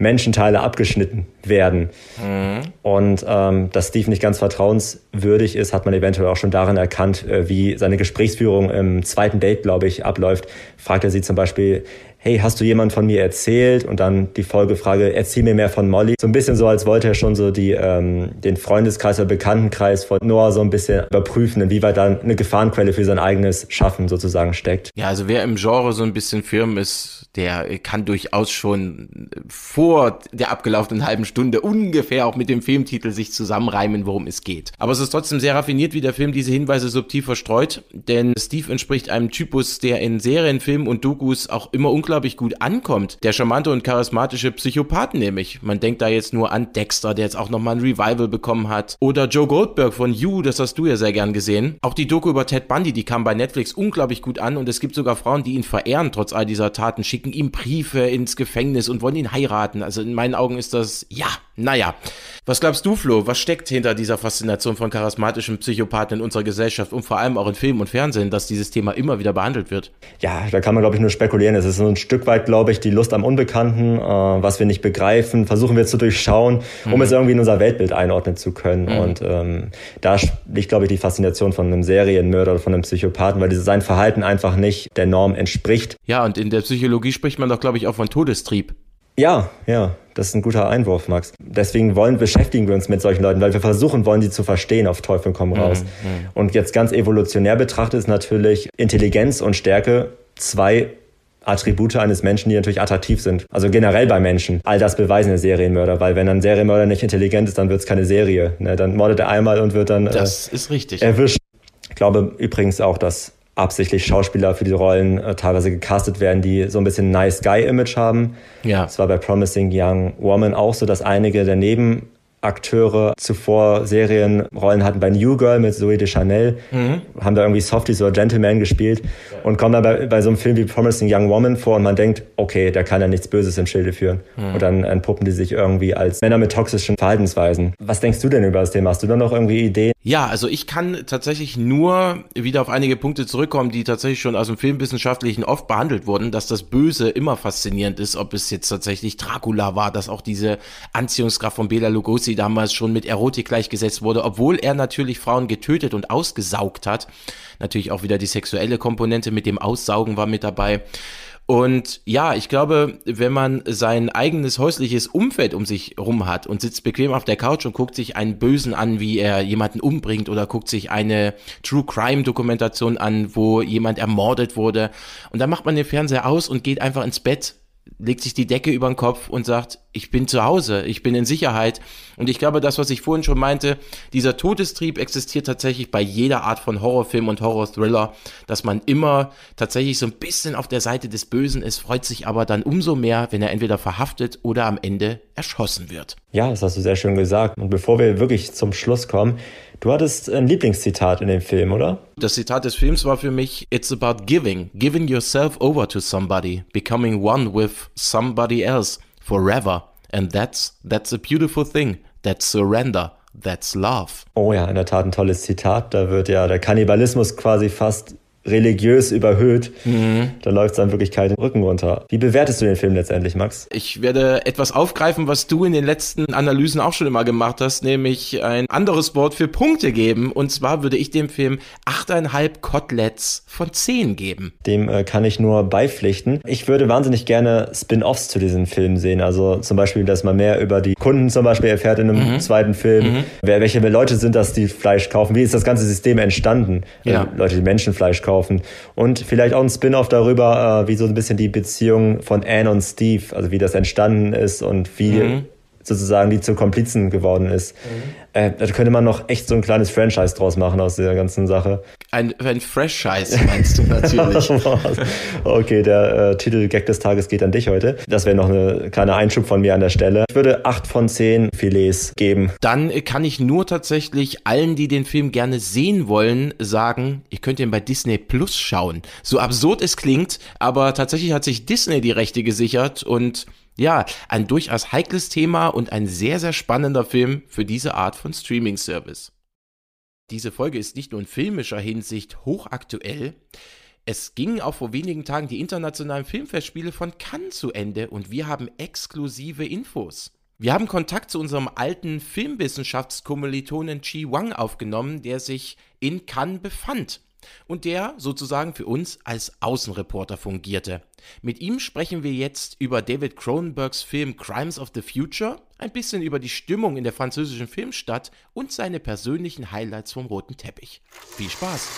Menschenteile abgeschnitten werden. Mhm. Und ähm, dass Steve nicht ganz vertrauenswürdig ist, hat man eventuell auch schon darin erkannt, äh, wie seine Gesprächsführung im zweiten Date, glaube ich, abläuft. Fragt er sie zum Beispiel, hey, hast du jemand von mir erzählt? Und dann die Folgefrage, erzähl mir mehr von Molly. So ein bisschen so, als wollte er schon so die, ähm, den Freundeskreis oder Bekanntenkreis von Noah so ein bisschen überprüfen, inwieweit da eine Gefahrenquelle für sein eigenes Schaffen sozusagen steckt. Ja, also wer im Genre so ein bisschen firm ist, der kann durchaus schon vor der abgelaufenen halben Stunde ungefähr auch mit dem Filmtitel sich zusammenreimen, worum es geht. Aber es ist trotzdem sehr raffiniert, wie der Film diese Hinweise subtil verstreut, denn Steve entspricht einem Typus, der in Serien, Filmen und Dokus auch immer unglaublich gut ankommt. Der charmante und charismatische Psychopath nämlich. Man denkt da jetzt nur an Dexter, der jetzt auch nochmal ein Revival bekommen hat. Oder Joe Goldberg von You, das hast du ja sehr gern gesehen. Auch die Doku über Ted Bundy, die kam bei Netflix unglaublich gut an und es gibt sogar Frauen, die ihn verehren, trotz all dieser Taten, schicken schicken ihm Briefe ins Gefängnis und wollen ihn heiraten. Also in meinen Augen ist das, ja, naja. Was glaubst du, Flo? Was steckt hinter dieser Faszination von charismatischen Psychopathen in unserer Gesellschaft und vor allem auch in Film und Fernsehen, dass dieses Thema immer wieder behandelt wird? Ja, da kann man, glaube ich, nur spekulieren. Es ist so ein Stück weit, glaube ich, die Lust am Unbekannten, äh, was wir nicht begreifen, versuchen wir zu durchschauen, um mhm. es irgendwie in unser Weltbild einordnen zu können. Mhm. Und ähm, da liegt, glaube ich, die Faszination von einem Serienmörder oder von einem Psychopathen, weil sein Verhalten einfach nicht der Norm entspricht. Ja, und in der Psychologie spricht man doch, glaube ich, auch von Todestrieb. Ja, ja, das ist ein guter Einwurf, Max. Deswegen wollen, beschäftigen wir uns mit solchen Leuten, weil wir versuchen wollen, sie zu verstehen auf Teufel komm raus. Mhm, mhm, und jetzt ganz evolutionär betrachtet ist natürlich Intelligenz und Stärke zwei Attribute eines Menschen, die natürlich attraktiv sind. Also generell bei Menschen. All das beweisen der Serienmörder, weil wenn ein Serienmörder nicht intelligent ist, dann wird es keine Serie. Ne? Dann mordet er einmal und wird dann das äh, ist richtig. erwischt. Ich glaube übrigens auch, dass absichtlich Schauspieler für die Rollen äh, teilweise gecastet werden, die so ein bisschen Nice Guy-Image haben. Ja. Das war bei Promising Young Woman auch so, dass einige der Neben Akteure zuvor Serienrollen hatten bei New Girl mit Zoe de Chanel, mhm. haben da irgendwie Softies oder Gentleman gespielt und kommen dann bei, bei so einem Film wie Promising Young Woman vor und man denkt, okay, da kann ja nichts Böses im Schilde führen. Mhm. Und dann entpuppen die sich irgendwie als Männer mit toxischen Verhaltensweisen. Was denkst du denn über das Thema? Hast du da noch irgendwie Ideen? Ja, also ich kann tatsächlich nur wieder auf einige Punkte zurückkommen, die tatsächlich schon aus dem Filmwissenschaftlichen oft behandelt wurden, dass das Böse immer faszinierend ist, ob es jetzt tatsächlich Dracula war, dass auch diese Anziehungskraft von Bela Lugosi sie damals schon mit Erotik gleichgesetzt wurde, obwohl er natürlich Frauen getötet und ausgesaugt hat. Natürlich auch wieder die sexuelle Komponente mit dem Aussaugen war mit dabei. Und ja, ich glaube, wenn man sein eigenes häusliches Umfeld um sich rum hat und sitzt bequem auf der Couch und guckt sich einen Bösen an, wie er jemanden umbringt oder guckt sich eine True Crime Dokumentation an, wo jemand ermordet wurde und dann macht man den Fernseher aus und geht einfach ins Bett legt sich die Decke über den Kopf und sagt, ich bin zu Hause, ich bin in Sicherheit. Und ich glaube, das, was ich vorhin schon meinte, dieser Todestrieb existiert tatsächlich bei jeder Art von Horrorfilm und Horror-Thriller, dass man immer tatsächlich so ein bisschen auf der Seite des Bösen ist, freut sich aber dann umso mehr, wenn er entweder verhaftet oder am Ende erschossen wird. Ja, das hast du sehr schön gesagt. Und bevor wir wirklich zum Schluss kommen, Du hattest ein Lieblingszitat in dem Film, oder? Das Zitat des Films war für mich, It's about giving, giving yourself over to somebody, becoming one with somebody else forever. And that's, that's a beautiful thing. That's surrender. That's love. Oh ja, in der Tat ein tolles Zitat. Da wird ja der Kannibalismus quasi fast religiös überhöht, mhm. da läuft es dann wirklich kalt den Rücken runter. Wie bewertest du den Film letztendlich, Max? Ich werde etwas aufgreifen, was du in den letzten Analysen auch schon immer gemacht hast, nämlich ein anderes Wort für Punkte geben. Und zwar würde ich dem Film 8,5 Koteletts von 10 geben. Dem äh, kann ich nur beipflichten. Ich würde wahnsinnig gerne Spin-offs zu diesem Film sehen. Also zum Beispiel, dass man mehr über die Kunden zum Beispiel erfährt in einem mhm. zweiten Film. Mhm. Wer, welche Leute sind das, die Fleisch kaufen? Wie ist das ganze System entstanden? Ja. Äh, Leute, die Menschenfleisch kaufen kaufen. Und vielleicht auch ein Spin-off darüber, äh, wie so ein bisschen die Beziehung von Anne und Steve, also wie das entstanden ist und wie mhm sozusagen die zu Komplizen geworden ist. Mhm. Äh, da könnte man noch echt so ein kleines Franchise draus machen aus dieser ganzen Sache. Ein, ein Franchise meinst du natürlich. okay, der äh, Titel-Gag des Tages geht an dich heute. Das wäre noch ein kleiner Einschub von mir an der Stelle. Ich würde acht von zehn Filets geben. Dann kann ich nur tatsächlich allen, die den Film gerne sehen wollen, sagen, ihr könnt ihn bei Disney Plus schauen. So absurd es klingt, aber tatsächlich hat sich Disney die Rechte gesichert und ja, ein durchaus heikles Thema und ein sehr, sehr spannender Film für diese Art von Streaming-Service. Diese Folge ist nicht nur in filmischer Hinsicht hochaktuell, es gingen auch vor wenigen Tagen die internationalen Filmfestspiele von Cannes zu Ende und wir haben exklusive Infos. Wir haben Kontakt zu unserem alten Filmwissenschaftskommilitonen Chi Wang aufgenommen, der sich in Cannes befand und der sozusagen für uns als Außenreporter fungierte. Mit ihm sprechen wir jetzt über David Cronenbergs Film Crimes of the Future, ein bisschen über die Stimmung in der französischen Filmstadt und seine persönlichen Highlights vom roten Teppich. Viel Spaß!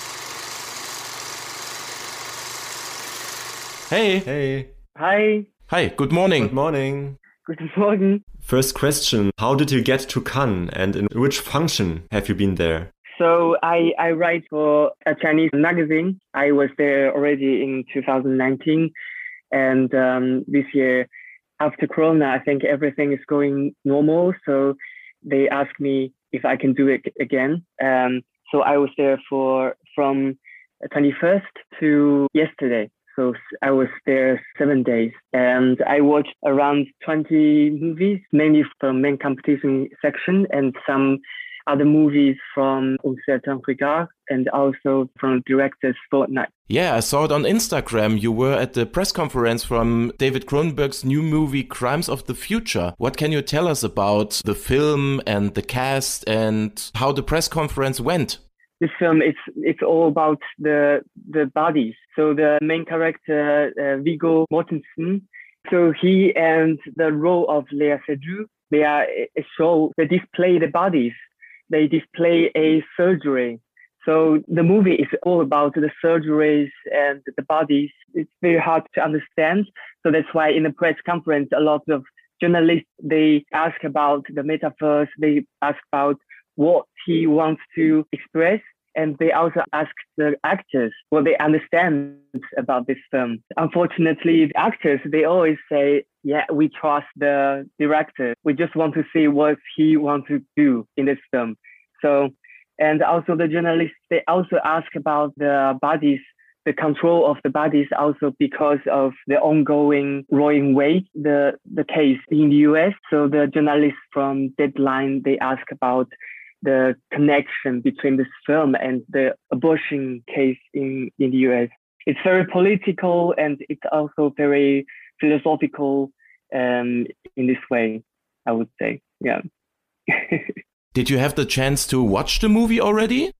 Hey! Hey! Hi! Hi, good morning! Good morning! Guten Morgen! First question How did you get to Cannes and in which function have you been there? So I, I write for a Chinese magazine. I was there already in 2019. And um, this year, after Corona, I think everything is going normal. So they asked me if I can do it again. Um, so I was there for from 21st to yesterday. So I was there seven days and I watched around 20 movies, mainly from main competition section and some other movies from certain regard and also from director's Fortnite. Yeah, I saw it on Instagram. You were at the press conference from David Cronenberg's new movie Crimes of the Future. What can you tell us about the film and the cast and how the press conference went? This film it's it's all about the the bodies. So the main character uh, Viggo Mortensen so he and the role of Lea Seydoux, they are a show that display the bodies they display a surgery. So the movie is all about the surgeries and the bodies. It's very hard to understand. So that's why in the press conference, a lot of journalists, they ask about the metaphors. They ask about what he wants to express. And they also ask the actors what they understand about this film. Unfortunately, the actors, they always say, yeah, we trust the director. We just want to see what he wants to do in this film. So, and also the journalists, they also ask about the bodies, the control of the bodies also because of the ongoing Roe Wade, the, the case in the US. So the journalists from Deadline, they ask about the connection between this film and the abortion case in, in the US. It's very political and it's also very philosophical um, in this way, I would say. Yeah. Did you have the chance to watch the movie already?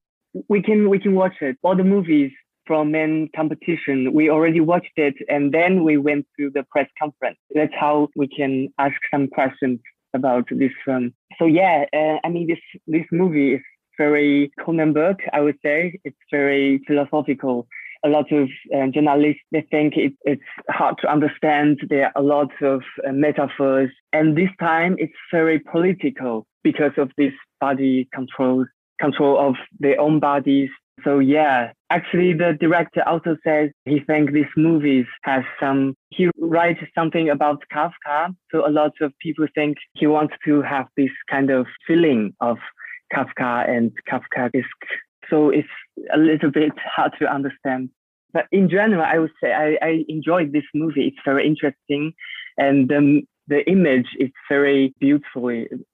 We can we can watch it. All the movies from main competition, we already watched it, and then we went to the press conference. That's how we can ask some questions about this film. So yeah, uh, I mean this this movie is very Cronenberg. I would say it's very philosophical a lot of uh, journalists they think it, it's hard to understand. There are a lot of uh, metaphors, and this time it's very political because of this body control control of their own bodies. So yeah, actually the director also says he thinks this movie has some he writes something about Kafka. So a lot of people think he wants to have this kind of feeling of Kafka and Kafkaesque. So it's a little bit hard to understand. But in general, I would say I, I enjoyed this movie. It's very interesting, and um, the image is very beautiful.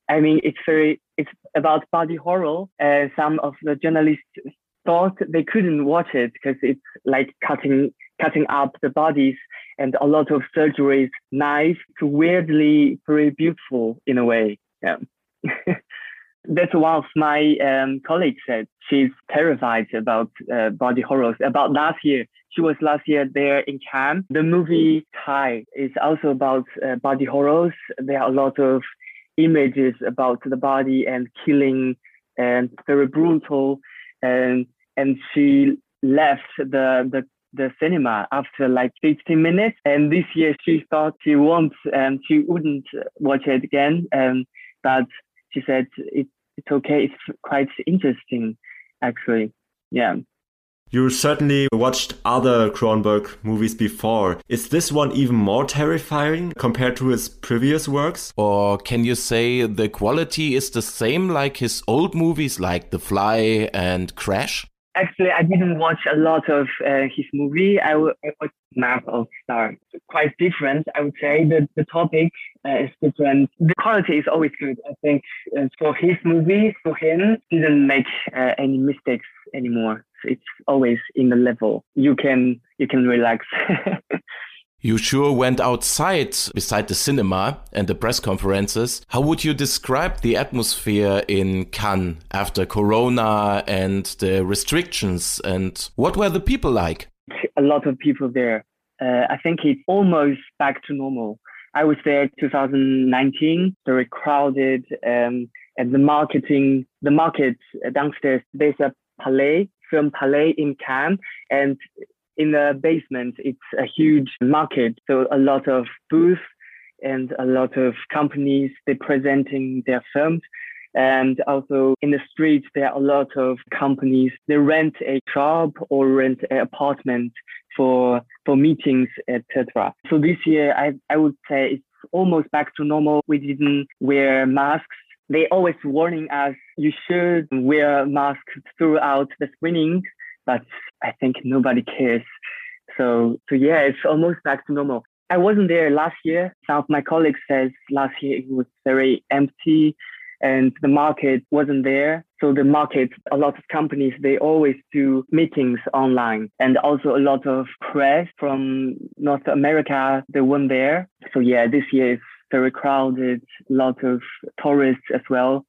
I mean, it's very it's about body horror. Uh, some of the journalists thought they couldn't watch it because it's like cutting cutting up the bodies and a lot of surgeries, knives. Weirdly very beautiful in a way. Yeah. That's one of my um, colleagues said. She's terrified about uh, body horrors. About last year, she was last year there in Cannes. The movie Thai is also about uh, body horrors. There are a lot of images about the body and killing and very brutal. And and she left the the the cinema after like 15 minutes. And this year she thought she won't and she wouldn't watch it again. Um, but she said it, it's okay. It's quite interesting, actually. Yeah. You certainly watched other Cronenberg movies before. Is this one even more terrifying compared to his previous works? Or can you say the quality is the same like his old movies like The Fly and Crash? Actually, I didn't watch a lot of uh, his movie. I, watched Map of Stars. Quite different, I would say. The, the topic uh, is different. The quality is always good. I think uh, for his movie, for him, didn't make uh, any mistakes anymore. It's always in the level. You can you can relax. You sure went outside beside the cinema and the press conferences. How would you describe the atmosphere in Cannes after Corona and the restrictions? And what were the people like? A lot of people there. Uh, I think it's almost back to normal. I was there 2019, very crowded, um, and the marketing, the market downstairs, there's a palais, film palais in Cannes, and in the basement, it's a huge market. So a lot of booths and a lot of companies, they're presenting their films. And also in the streets, there are a lot of companies, they rent a shop or rent an apartment for, for meetings, etc. So this year, I, I would say it's almost back to normal. We didn't wear masks they always warning us you should wear masks throughout the screening but I think nobody cares. So, so yeah, it's almost back to normal. I wasn't there last year. Some of my colleagues says last year it was very empty and the market wasn't there. So the market, a lot of companies, they always do meetings online and also a lot of press from North America, they weren't there. So yeah, this year is very crowded, a lot of tourists as well.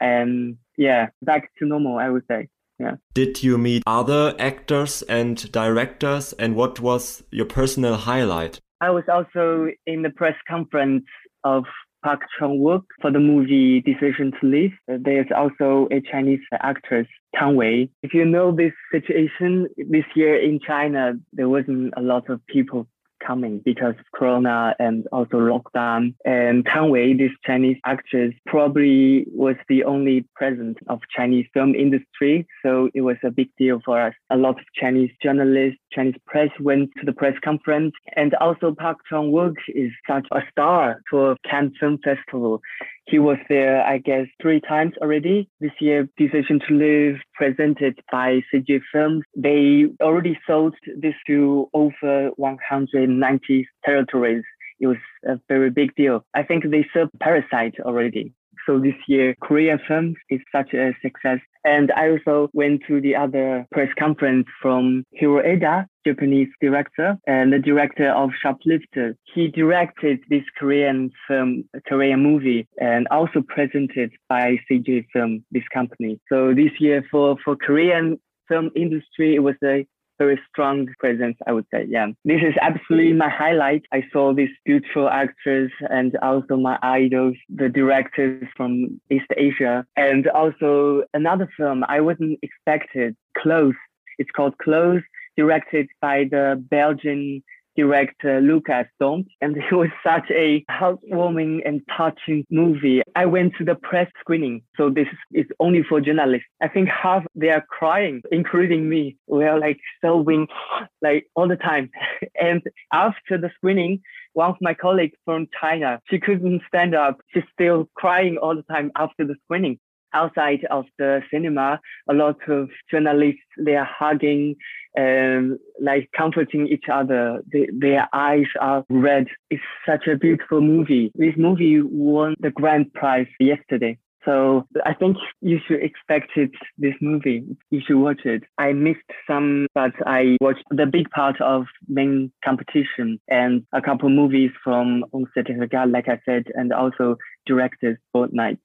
And yeah, back to normal, I would say. Yeah. Did you meet other actors and directors, and what was your personal highlight? I was also in the press conference of Park Chan Wook for the movie Decision to Live. Uh, there's also a Chinese actress, Tang Wei. If you know this situation, this year in China, there wasn't a lot of people coming because of Corona and also lockdown. And Tang Wei, this Chinese actress, probably was the only presence of Chinese film industry. So it was a big deal for us. A lot of Chinese journalists, Chinese press went to the press conference. And also Park Chan-wook is such a star for Cannes Film Festival. He was there, I guess, three times already. This year, Decision to Live, presented by CJ Films. They already sold this to over 190 territories. It was a very big deal. I think they served Parasite already. So this year, Korean films is such a success. And I also went to the other press conference from Hiroeda, Japanese director, and the director of Shoplifter. He directed this Korean film, Korean movie, and also presented by CJ Film, this company. So this year for, for Korean film industry, it was a very strong presence, I would say. Yeah. This is absolutely my highlight. I saw these beautiful actors and also my idols, the directors from East Asia. And also another film I wasn't expected, Close. It's called Close, directed by the Belgian director uh, Lucas Dhompt, and it was such a heartwarming and touching movie. I went to the press screening, so this is only for journalists. I think half they are crying, including me. We are like sobbing like all the time. and after the screening, one of my colleagues from China, she couldn't stand up. She's still crying all the time after the screening. Outside of the cinema, a lot of journalists they are hugging and like comforting each other. Their eyes are red. It's such a beautiful movie. This movie won the grand prize yesterday. So I think you should expect it, this movie. You should watch it. I missed some, but I watched the big part of main competition and a couple movies from On Certificat, like I said, and also directed Fortnite.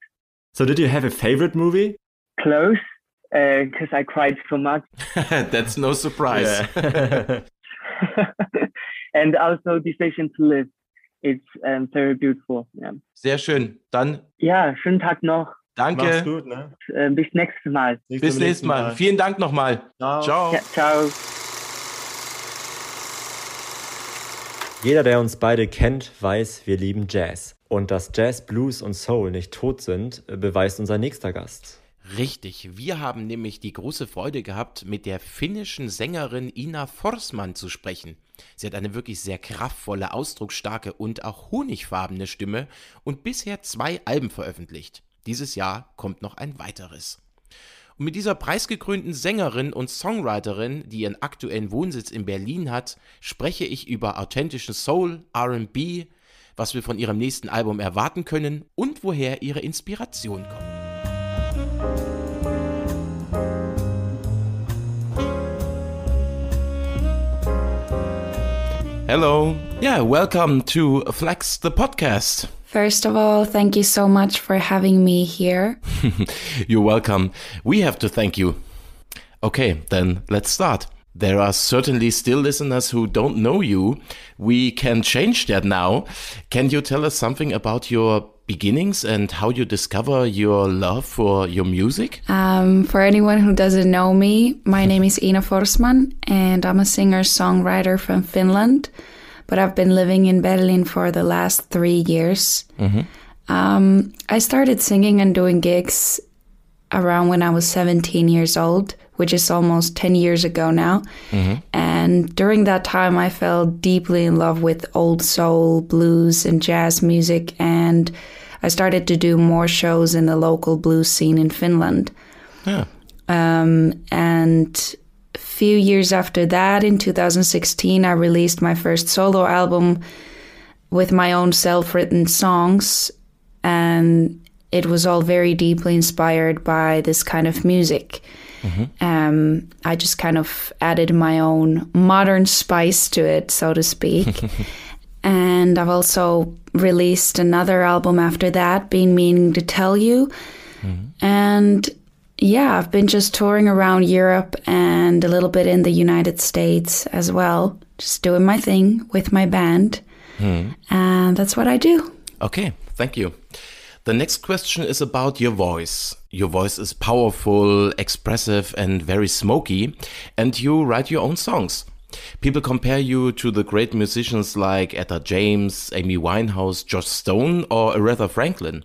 So did you have a favorite movie? Close, because uh, I cried so much. That's no surprise. Yeah. and also Decision to Live. It's um, very beautiful. Yeah. Sehr schön. Dann. Ja, schönen Tag noch. Danke. Mach's gut, ne? Äh, bis nächstes Mal. Bis, bis nächstes Mal. Mal. Vielen Dank nochmal. Ciao. Ciao. Ja, ciao. Jeder, der uns beide kennt, weiß, wir lieben Jazz. Und dass Jazz, Blues und Soul nicht tot sind, beweist unser nächster Gast. Richtig, wir haben nämlich die große Freude gehabt, mit der finnischen Sängerin Ina Forsman zu sprechen. Sie hat eine wirklich sehr kraftvolle, ausdrucksstarke und auch honigfarbene Stimme und bisher zwei Alben veröffentlicht. Dieses Jahr kommt noch ein weiteres. Und mit dieser preisgekrönten Sängerin und Songwriterin, die ihren aktuellen Wohnsitz in Berlin hat, spreche ich über authentischen Soul, RB, was wir von ihrem nächsten Album erwarten können und woher ihre Inspiration kommt. Hello. Yeah, welcome to Flex the podcast. First of all, thank you so much for having me here. You're welcome. We have to thank you. Okay, then let's start. There are certainly still listeners who don't know you. We can change that now. Can you tell us something about your beginnings and how you discover your love for your music? Um, for anyone who doesn't know me, my name is Ina Forsman, and I'm a singer songwriter from Finland. But I've been living in Berlin for the last three years. Mm -hmm. um, I started singing and doing gigs around when I was 17 years old which is almost 10 years ago now. Mm-hmm. And during that time, I fell deeply in love with old soul, blues, and jazz music. And I started to do more shows in the local blues scene in Finland. Yeah. Um, and a few years after that, in 2016, I released my first solo album with my own self written songs. And it was all very deeply inspired by this kind of music. Mm-hmm. Um, I just kind of added my own modern spice to it, so to speak. and I've also released another album after that, Been Meaning to Tell You. Mm-hmm. And yeah, I've been just touring around Europe and a little bit in the United States as well, just doing my thing with my band. Mm. And that's what I do. Okay, thank you. The next question is about your voice. Your voice is powerful, expressive, and very smoky, and you write your own songs. People compare you to the great musicians like Etta James, Amy Winehouse, Josh Stone, or Aretha Franklin.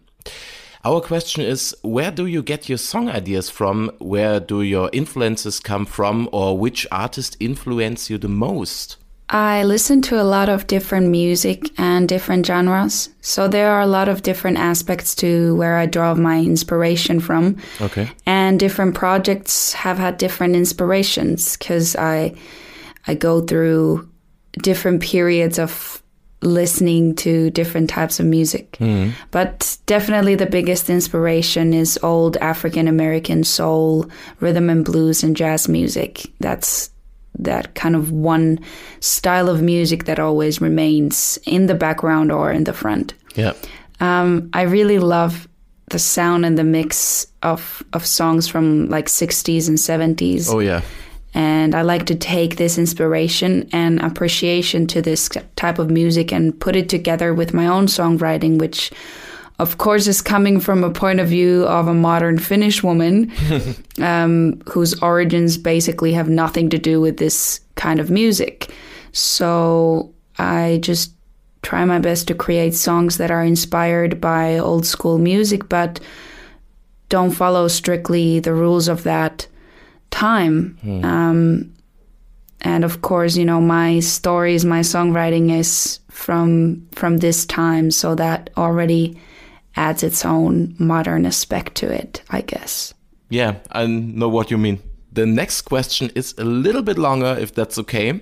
Our question is where do you get your song ideas from? Where do your influences come from? Or which artist influence you the most? I listen to a lot of different music and different genres. So there are a lot of different aspects to where I draw my inspiration from. Okay. And different projects have had different inspirations because I I go through different periods of listening to different types of music. Mm. But definitely the biggest inspiration is old African American soul, rhythm and blues and jazz music. That's that kind of one style of music that always remains in the background or in the front. Yeah. Um, I really love the sound and the mix of of songs from like 60s and 70s. Oh yeah. And I like to take this inspiration and appreciation to this type of music and put it together with my own songwriting, which of course, is coming from a point of view of a modern Finnish woman um, whose origins basically have nothing to do with this kind of music. So I just try my best to create songs that are inspired by old school music, but don't follow strictly the rules of that time. Hmm. Um, and of course, you know, my stories, my songwriting is from from this time, so that already adds its own modern aspect to it, I guess. Yeah, I know what you mean. The next question is a little bit longer, if that's okay.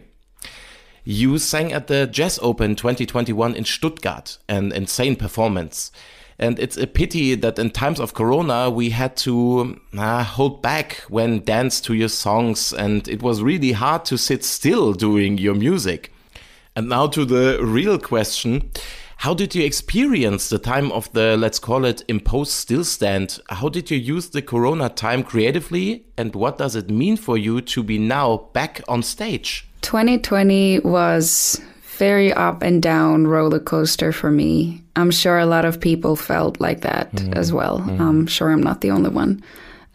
You sang at the Jazz Open 2021 in Stuttgart, an insane performance. And it's a pity that in times of Corona, we had to uh, hold back when dance to your songs, and it was really hard to sit still doing your music. And now to the real question. How did you experience the time of the, let's call it, imposed stillstand? How did you use the Corona time creatively? And what does it mean for you to be now back on stage? 2020 was very up and down roller coaster for me. I'm sure a lot of people felt like that mm. as well. Mm. I'm sure I'm not the only one.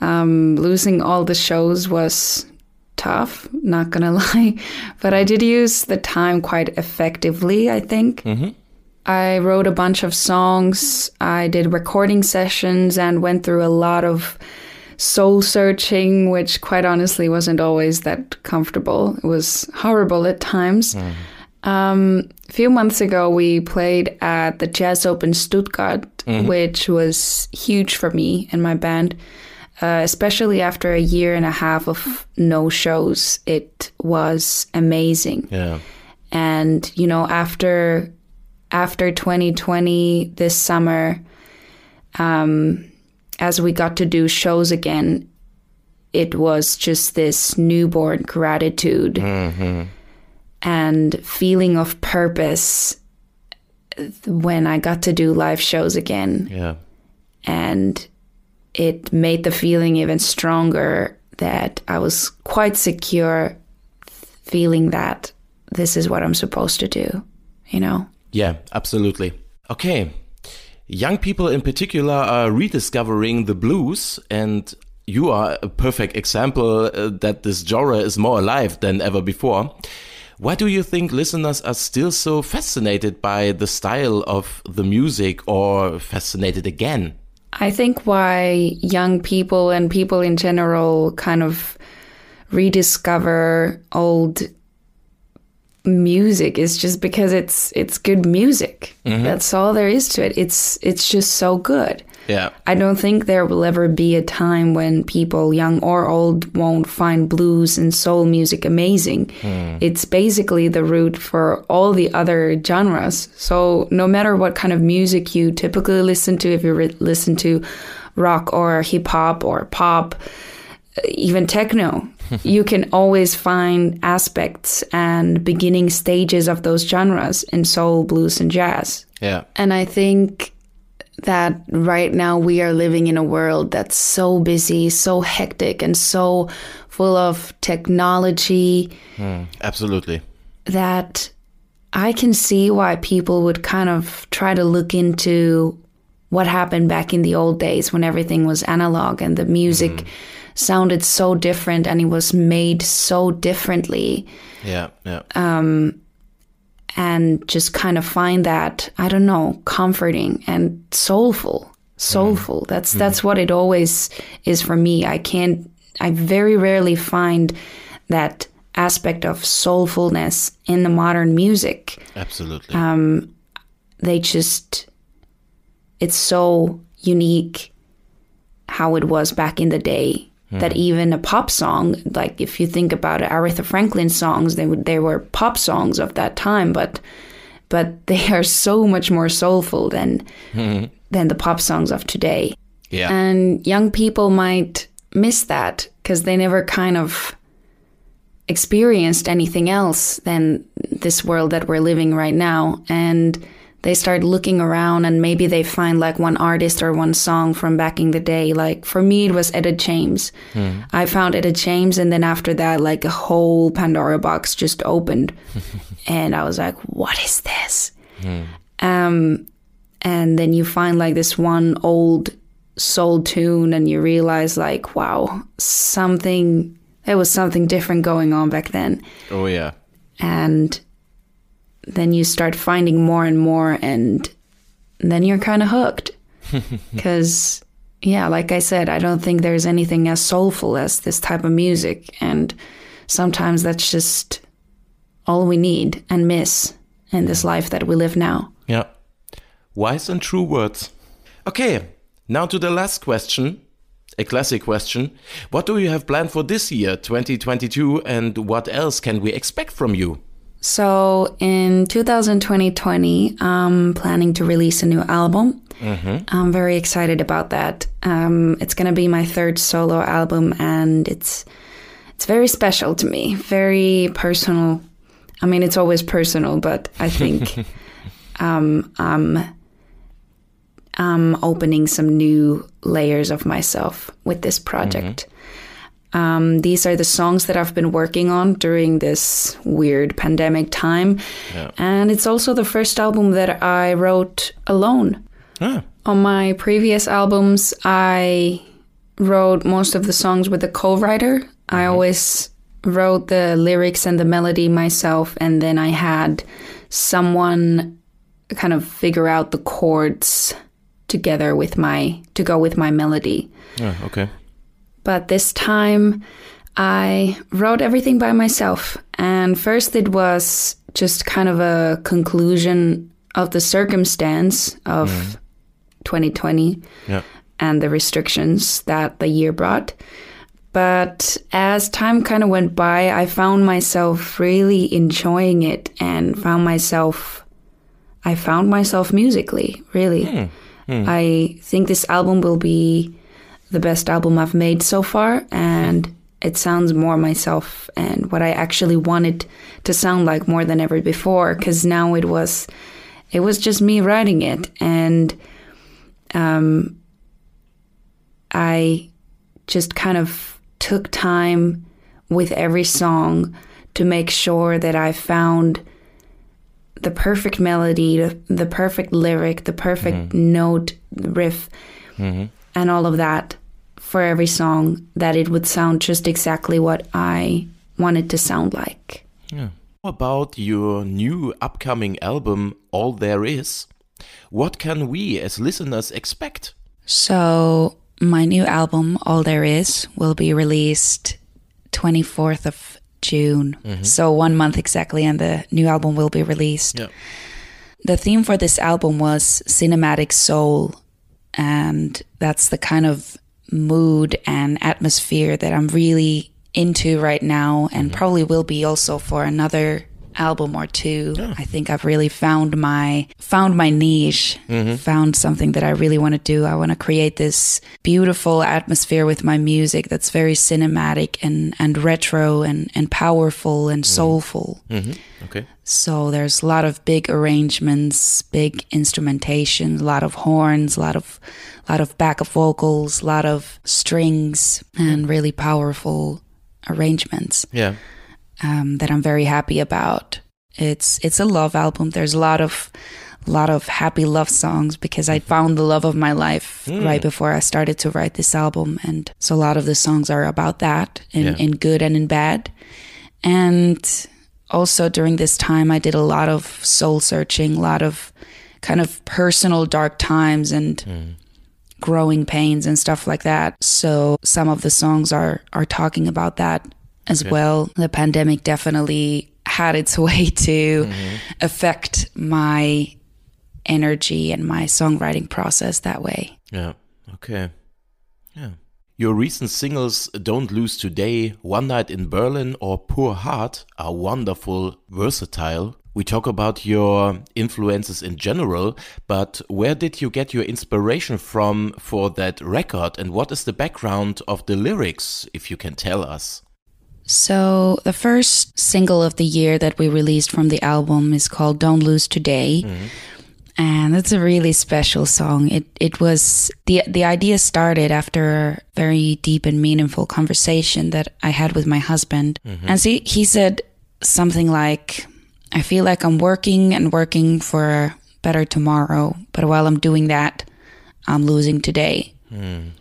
Um, losing all the shows was tough, not gonna lie, but I did use the time quite effectively, I think. Mm -hmm. I wrote a bunch of songs, I did recording sessions, and went through a lot of soul searching, which quite honestly wasn't always that comfortable. It was horrible at times. Mm. Um, a few months ago, we played at the Jazz Open Stuttgart, mm-hmm. which was huge for me and my band, uh, especially after a year and a half of no shows. It was amazing. Yeah. And, you know, after after 2020 this summer, um, as we got to do shows again, it was just this newborn gratitude mm-hmm. and feeling of purpose when I got to do live shows again. Yeah. And it made the feeling even stronger that I was quite secure feeling that this is what I'm supposed to do, you know? Yeah, absolutely. Okay. Young people in particular are rediscovering the blues, and you are a perfect example uh, that this genre is more alive than ever before. Why do you think listeners are still so fascinated by the style of the music or fascinated again? I think why young people and people in general kind of rediscover old music is just because it's it's good music. Mm-hmm. That's all there is to it. It's it's just so good. Yeah. I don't think there will ever be a time when people, young or old, won't find blues and soul music amazing. Mm. It's basically the root for all the other genres. So no matter what kind of music you typically listen to, if you re- listen to rock or hip hop or pop, even techno, you can always find aspects and beginning stages of those genres in soul, blues, and jazz. Yeah. And I think that right now we are living in a world that's so busy, so hectic, and so full of technology. Mm, absolutely. That I can see why people would kind of try to look into what happened back in the old days when everything was analog and the music. Mm sounded so different and it was made so differently. Yeah, yeah. Um, and just kind of find that I don't know, comforting and soulful. Soulful. Mm. That's mm. that's what it always is for me. I can't. I very rarely find that aspect of soulfulness in the modern music. Absolutely. Um, they just. It's so unique how it was back in the day Mm. That even a pop song, like if you think about it, Aretha Franklin songs, they would they were pop songs of that time, but but they are so much more soulful than mm. than the pop songs of today. Yeah. And young people might miss that because they never kind of experienced anything else than this world that we're living right now. And they start looking around and maybe they find like one artist or one song from back in the day. Like for me, it was Etta James. Mm. I found Etta James, and then after that, like a whole Pandora box just opened, and I was like, "What is this?" Mm. Um, and then you find like this one old soul tune, and you realize like, "Wow, something." There was something different going on back then. Oh yeah. And then you start finding more and more, and then you're kind of hooked. Because, yeah, like I said, I don't think there's anything as soulful as this type of music. And sometimes that's just all we need and miss in this life that we live now. Yeah. Wise and true words. Okay, now to the last question. A classic question. What do you have planned for this year, 2022, and what else can we expect from you? So in 2020, I'm planning to release a new album. Mm-hmm. I'm very excited about that. Um, it's going to be my third solo album, and it's it's very special to me, very personal. I mean, it's always personal, but I think um, I'm I'm opening some new layers of myself with this project. Mm-hmm. Um, these are the songs that I've been working on during this weird pandemic time. Yeah. And it's also the first album that I wrote alone. Ah. On my previous albums, I wrote most of the songs with a co writer. Mm-hmm. I always wrote the lyrics and the melody myself, and then I had someone kind of figure out the chords together with my to go with my melody. Yeah, okay. But this time I wrote everything by myself. And first it was just kind of a conclusion of the circumstance of mm. 2020 yeah. and the restrictions that the year brought. But as time kind of went by, I found myself really enjoying it and found myself, I found myself musically, really. Mm. Mm. I think this album will be the best album I've made so far, and it sounds more myself and what I actually wanted to sound like more than ever before. Because now it was, it was just me writing it, and um, I just kind of took time with every song to make sure that I found the perfect melody, the, the perfect lyric, the perfect mm-hmm. note, riff. Mm-hmm and all of that for every song that it would sound just exactly what I wanted to sound like. Yeah. About your new upcoming album, All There Is, what can we as listeners expect? So, my new album, All There Is, will be released 24th of June. Mm -hmm. So, one month exactly, and the new album will be released. Yeah. The theme for this album was cinematic soul and that's the kind of mood and atmosphere that I'm really into right now and mm-hmm. probably will be also for another album or two. Yeah. I think I've really found my found my niche, mm-hmm. found something that I really want to do. I want to create this beautiful atmosphere with my music that's very cinematic and and retro and and powerful and mm-hmm. soulful. Mm-hmm. Okay. So there's a lot of big arrangements, big instrumentation, a lot of horns, a lot of a lot of backup vocals, a lot of strings, and really powerful arrangements. Yeah. Um, that I'm very happy about. It's it's a love album. There's a lot of lot of happy love songs because I found the love of my life mm. right before I started to write this album, and so a lot of the songs are about that in yeah. in good and in bad, and also during this time, I did a lot of soul searching, a lot of kind of personal dark times and mm. growing pains and stuff like that. So some of the songs are are talking about that as okay. well. The pandemic definitely had its way to mm-hmm. affect my energy and my songwriting process that way. Yeah. Okay. Yeah. Your recent singles Don't Lose Today, One Night in Berlin, or Poor Heart are wonderful, versatile. We talk about your influences in general, but where did you get your inspiration from for that record and what is the background of the lyrics, if you can tell us? So, the first single of the year that we released from the album is called Don't Lose Today. Mm -hmm and it's a really special song. It it was the the idea started after a very deep and meaningful conversation that I had with my husband, mm-hmm. and see, he said something like, "I feel like I'm working and working for a better tomorrow, but while I'm doing that, I'm losing today." Mm.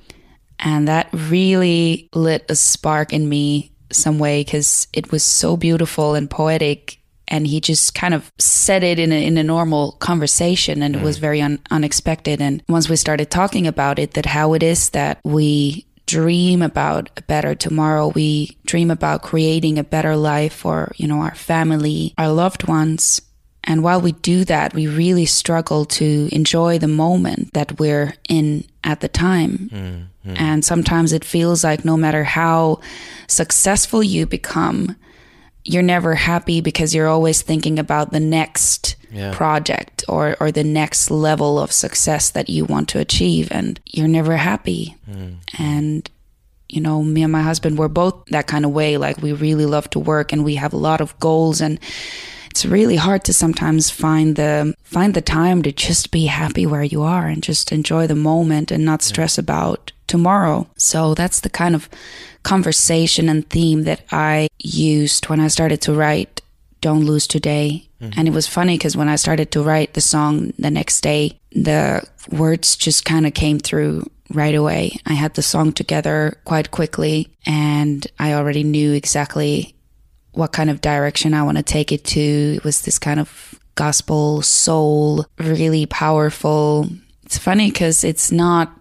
And that really lit a spark in me some way because it was so beautiful and poetic and he just kind of said it in a, in a normal conversation and mm. it was mm. very un- unexpected and once we started talking about it that how it is that we dream about a better tomorrow we dream about creating a better life for you know our family our loved ones And while we do that, we really struggle to enjoy the moment that we're in at the time. Mm-hmm. And sometimes it feels like no matter how successful you become, you're never happy because you're always thinking about the next yeah. project or, or the next level of success that you want to achieve. And you're never happy. Mm. And you know, me and my husband, we're both that kind of way. Like we really love to work and we have a lot of goals and it's really hard to sometimes find the find the time to just be happy where you are and just enjoy the moment and not stress about tomorrow. So that's the kind of conversation and theme that I used when I started to write Don't Lose Today. Mm-hmm. And it was funny because when I started to write the song the next day, the words just kind of came through right away. I had the song together quite quickly and I already knew exactly what kind of direction I want to take it to. It was this kind of gospel, soul, really powerful. It's funny because it's not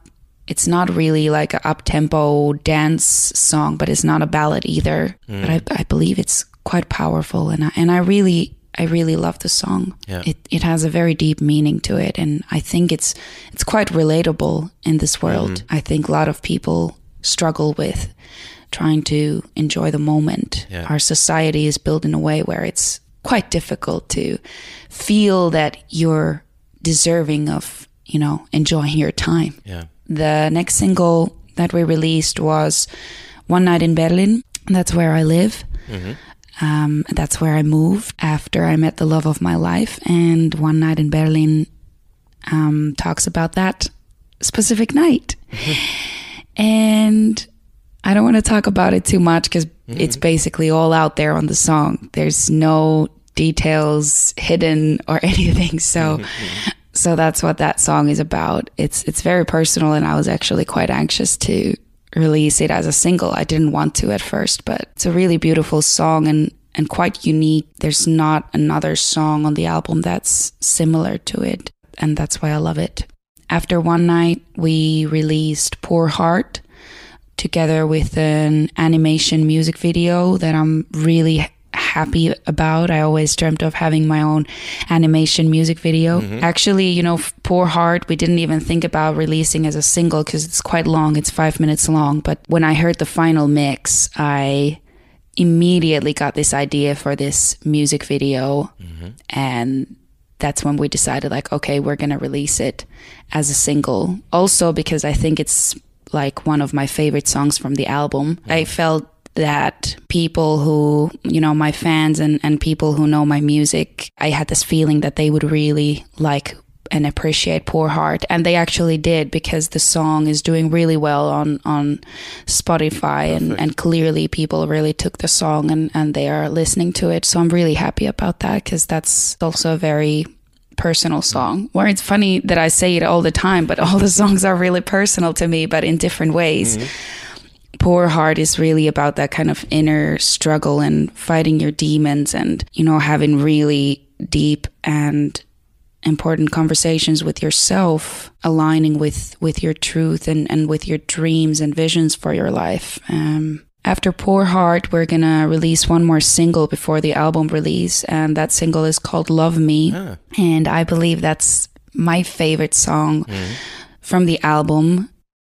it's not really like an up tempo dance song, but it's not a ballad either. Mm. But I, I believe it's quite powerful, and I, and I really I really love the song. Yeah. It it has a very deep meaning to it, and I think it's it's quite relatable in this world. Mm. I think a lot of people struggle with trying to enjoy the moment. Yeah. Our society is built in a way where it's quite difficult to feel that you're deserving of you know enjoying your time. Yeah. The next single that we released was "One Night in Berlin." That's where I live. Mm-hmm. Um, that's where I moved after I met the love of my life. And one night in Berlin um, talks about that specific night. and I don't want to talk about it too much because mm-hmm. it's basically all out there on the song. There's no details hidden or anything. So. Mm-hmm. So that's what that song is about. It's it's very personal, and I was actually quite anxious to release it as a single. I didn't want to at first, but it's a really beautiful song and and quite unique. There's not another song on the album that's similar to it, and that's why I love it. After one night, we released Poor Heart together with an animation music video that I'm really happy about. I always dreamt of having my own animation music video. Mm-hmm. Actually, you know, Poor Heart, we didn't even think about releasing as a single because it's quite long. It's five minutes long. But when I heard the final mix, I immediately got this idea for this music video. Mm-hmm. And that's when we decided, like, okay, we're going to release it as a single. Also, because I think it's like one of my favorite songs from the album. I mm. felt that people who, you know, my fans and, and people who know my music, I had this feeling that they would really like and appreciate Poor Heart. And they actually did because the song is doing really well on, on Spotify and, and clearly people really took the song and, and they are listening to it. So I'm really happy about that because that's also a very personal song where it's funny that I say it all the time, but all the songs are really personal to me, but in different ways. Mm-hmm. Poor Heart is really about that kind of inner struggle and fighting your demons and, you know, having really deep and important conversations with yourself, aligning with, with your truth and, and with your dreams and visions for your life. Um, after Poor Heart, we're gonna release one more single before the album release, and that single is called Love Me. Ah. And I believe that's my favorite song mm. from the album.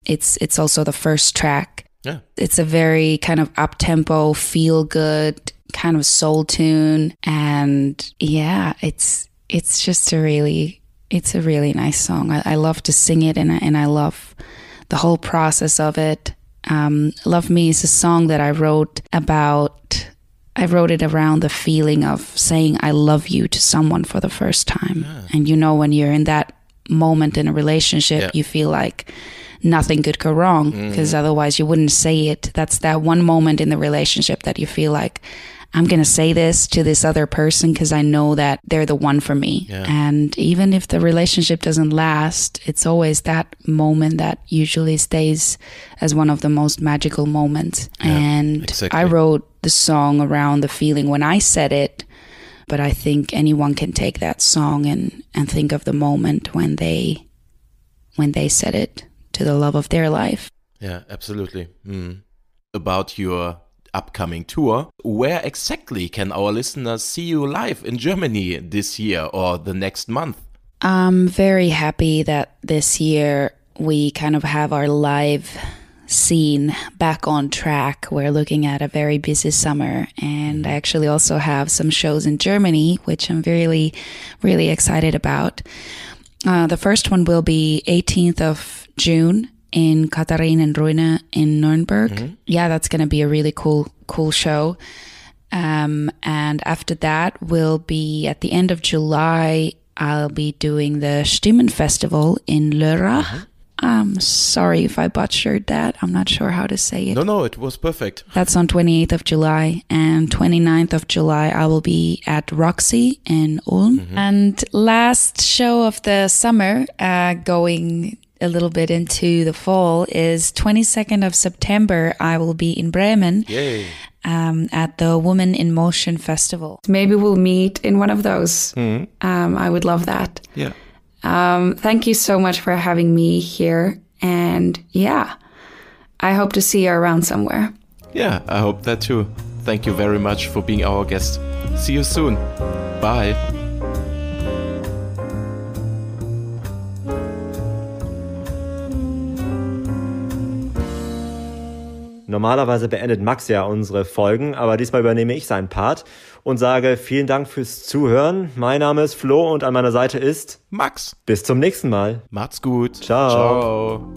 It's it's also the first track yeah. It's a very kind of up tempo, feel good kind of soul tune. And yeah, it's it's just a really it's a really nice song. I, I love to sing it and and I love the whole process of it. Um, Love Me is a song that I wrote about I wrote it around the feeling of saying I love you to someone for the first time. Yeah. And you know when you're in that moment in a relationship, yeah. you feel like nothing could go wrong because mm. otherwise you wouldn't say it. That's that one moment in the relationship that you feel like I'm going to say this to this other person because I know that they're the one for me. Yeah. And even if the relationship doesn't last, it's always that moment that usually stays as one of the most magical moments. Yeah, and exactly. I wrote the song around the feeling when I said it. But I think anyone can take that song and, and think of the moment when they when they said it to the love of their life. Yeah, absolutely. Mm. About your upcoming tour. Where exactly can our listeners see you live in Germany this year or the next month? I'm very happy that this year we kind of have our live scene back on track. We're looking at a very busy summer, and I actually also have some shows in Germany, which I'm really, really excited about. Uh, the first one will be 18th of June in Katharinenruine in Nuremberg. Mm-hmm. Yeah, that's going to be a really cool, cool show. Um, and after that will be at the end of July. I'll be doing the Stimmen Festival in Lörrach. Mm-hmm. I'm sorry if I butchered that. I'm not sure how to say it. No, no, it was perfect. That's on 28th of July. And 29th of July, I will be at Roxy in Ulm. Mm-hmm. And last show of the summer, uh, going a little bit into the fall, is 22nd of September. I will be in Bremen. Yay. Um, at the Woman in Motion Festival. Maybe we'll meet in one of those. Mm-hmm. Um, I would love that. Yeah. Um, thank you so much for having me here. And yeah, I hope to see you around somewhere. Yeah, I hope that too. Thank you very much for being our guest. See you soon. Bye. Normalerweise beendet Max ja unsere Folgen, aber diesmal übernehme ich seinen Part und sage vielen Dank fürs Zuhören. Mein Name ist Flo und an meiner Seite ist Max. Bis zum nächsten Mal. Macht's gut. Ciao. Ciao.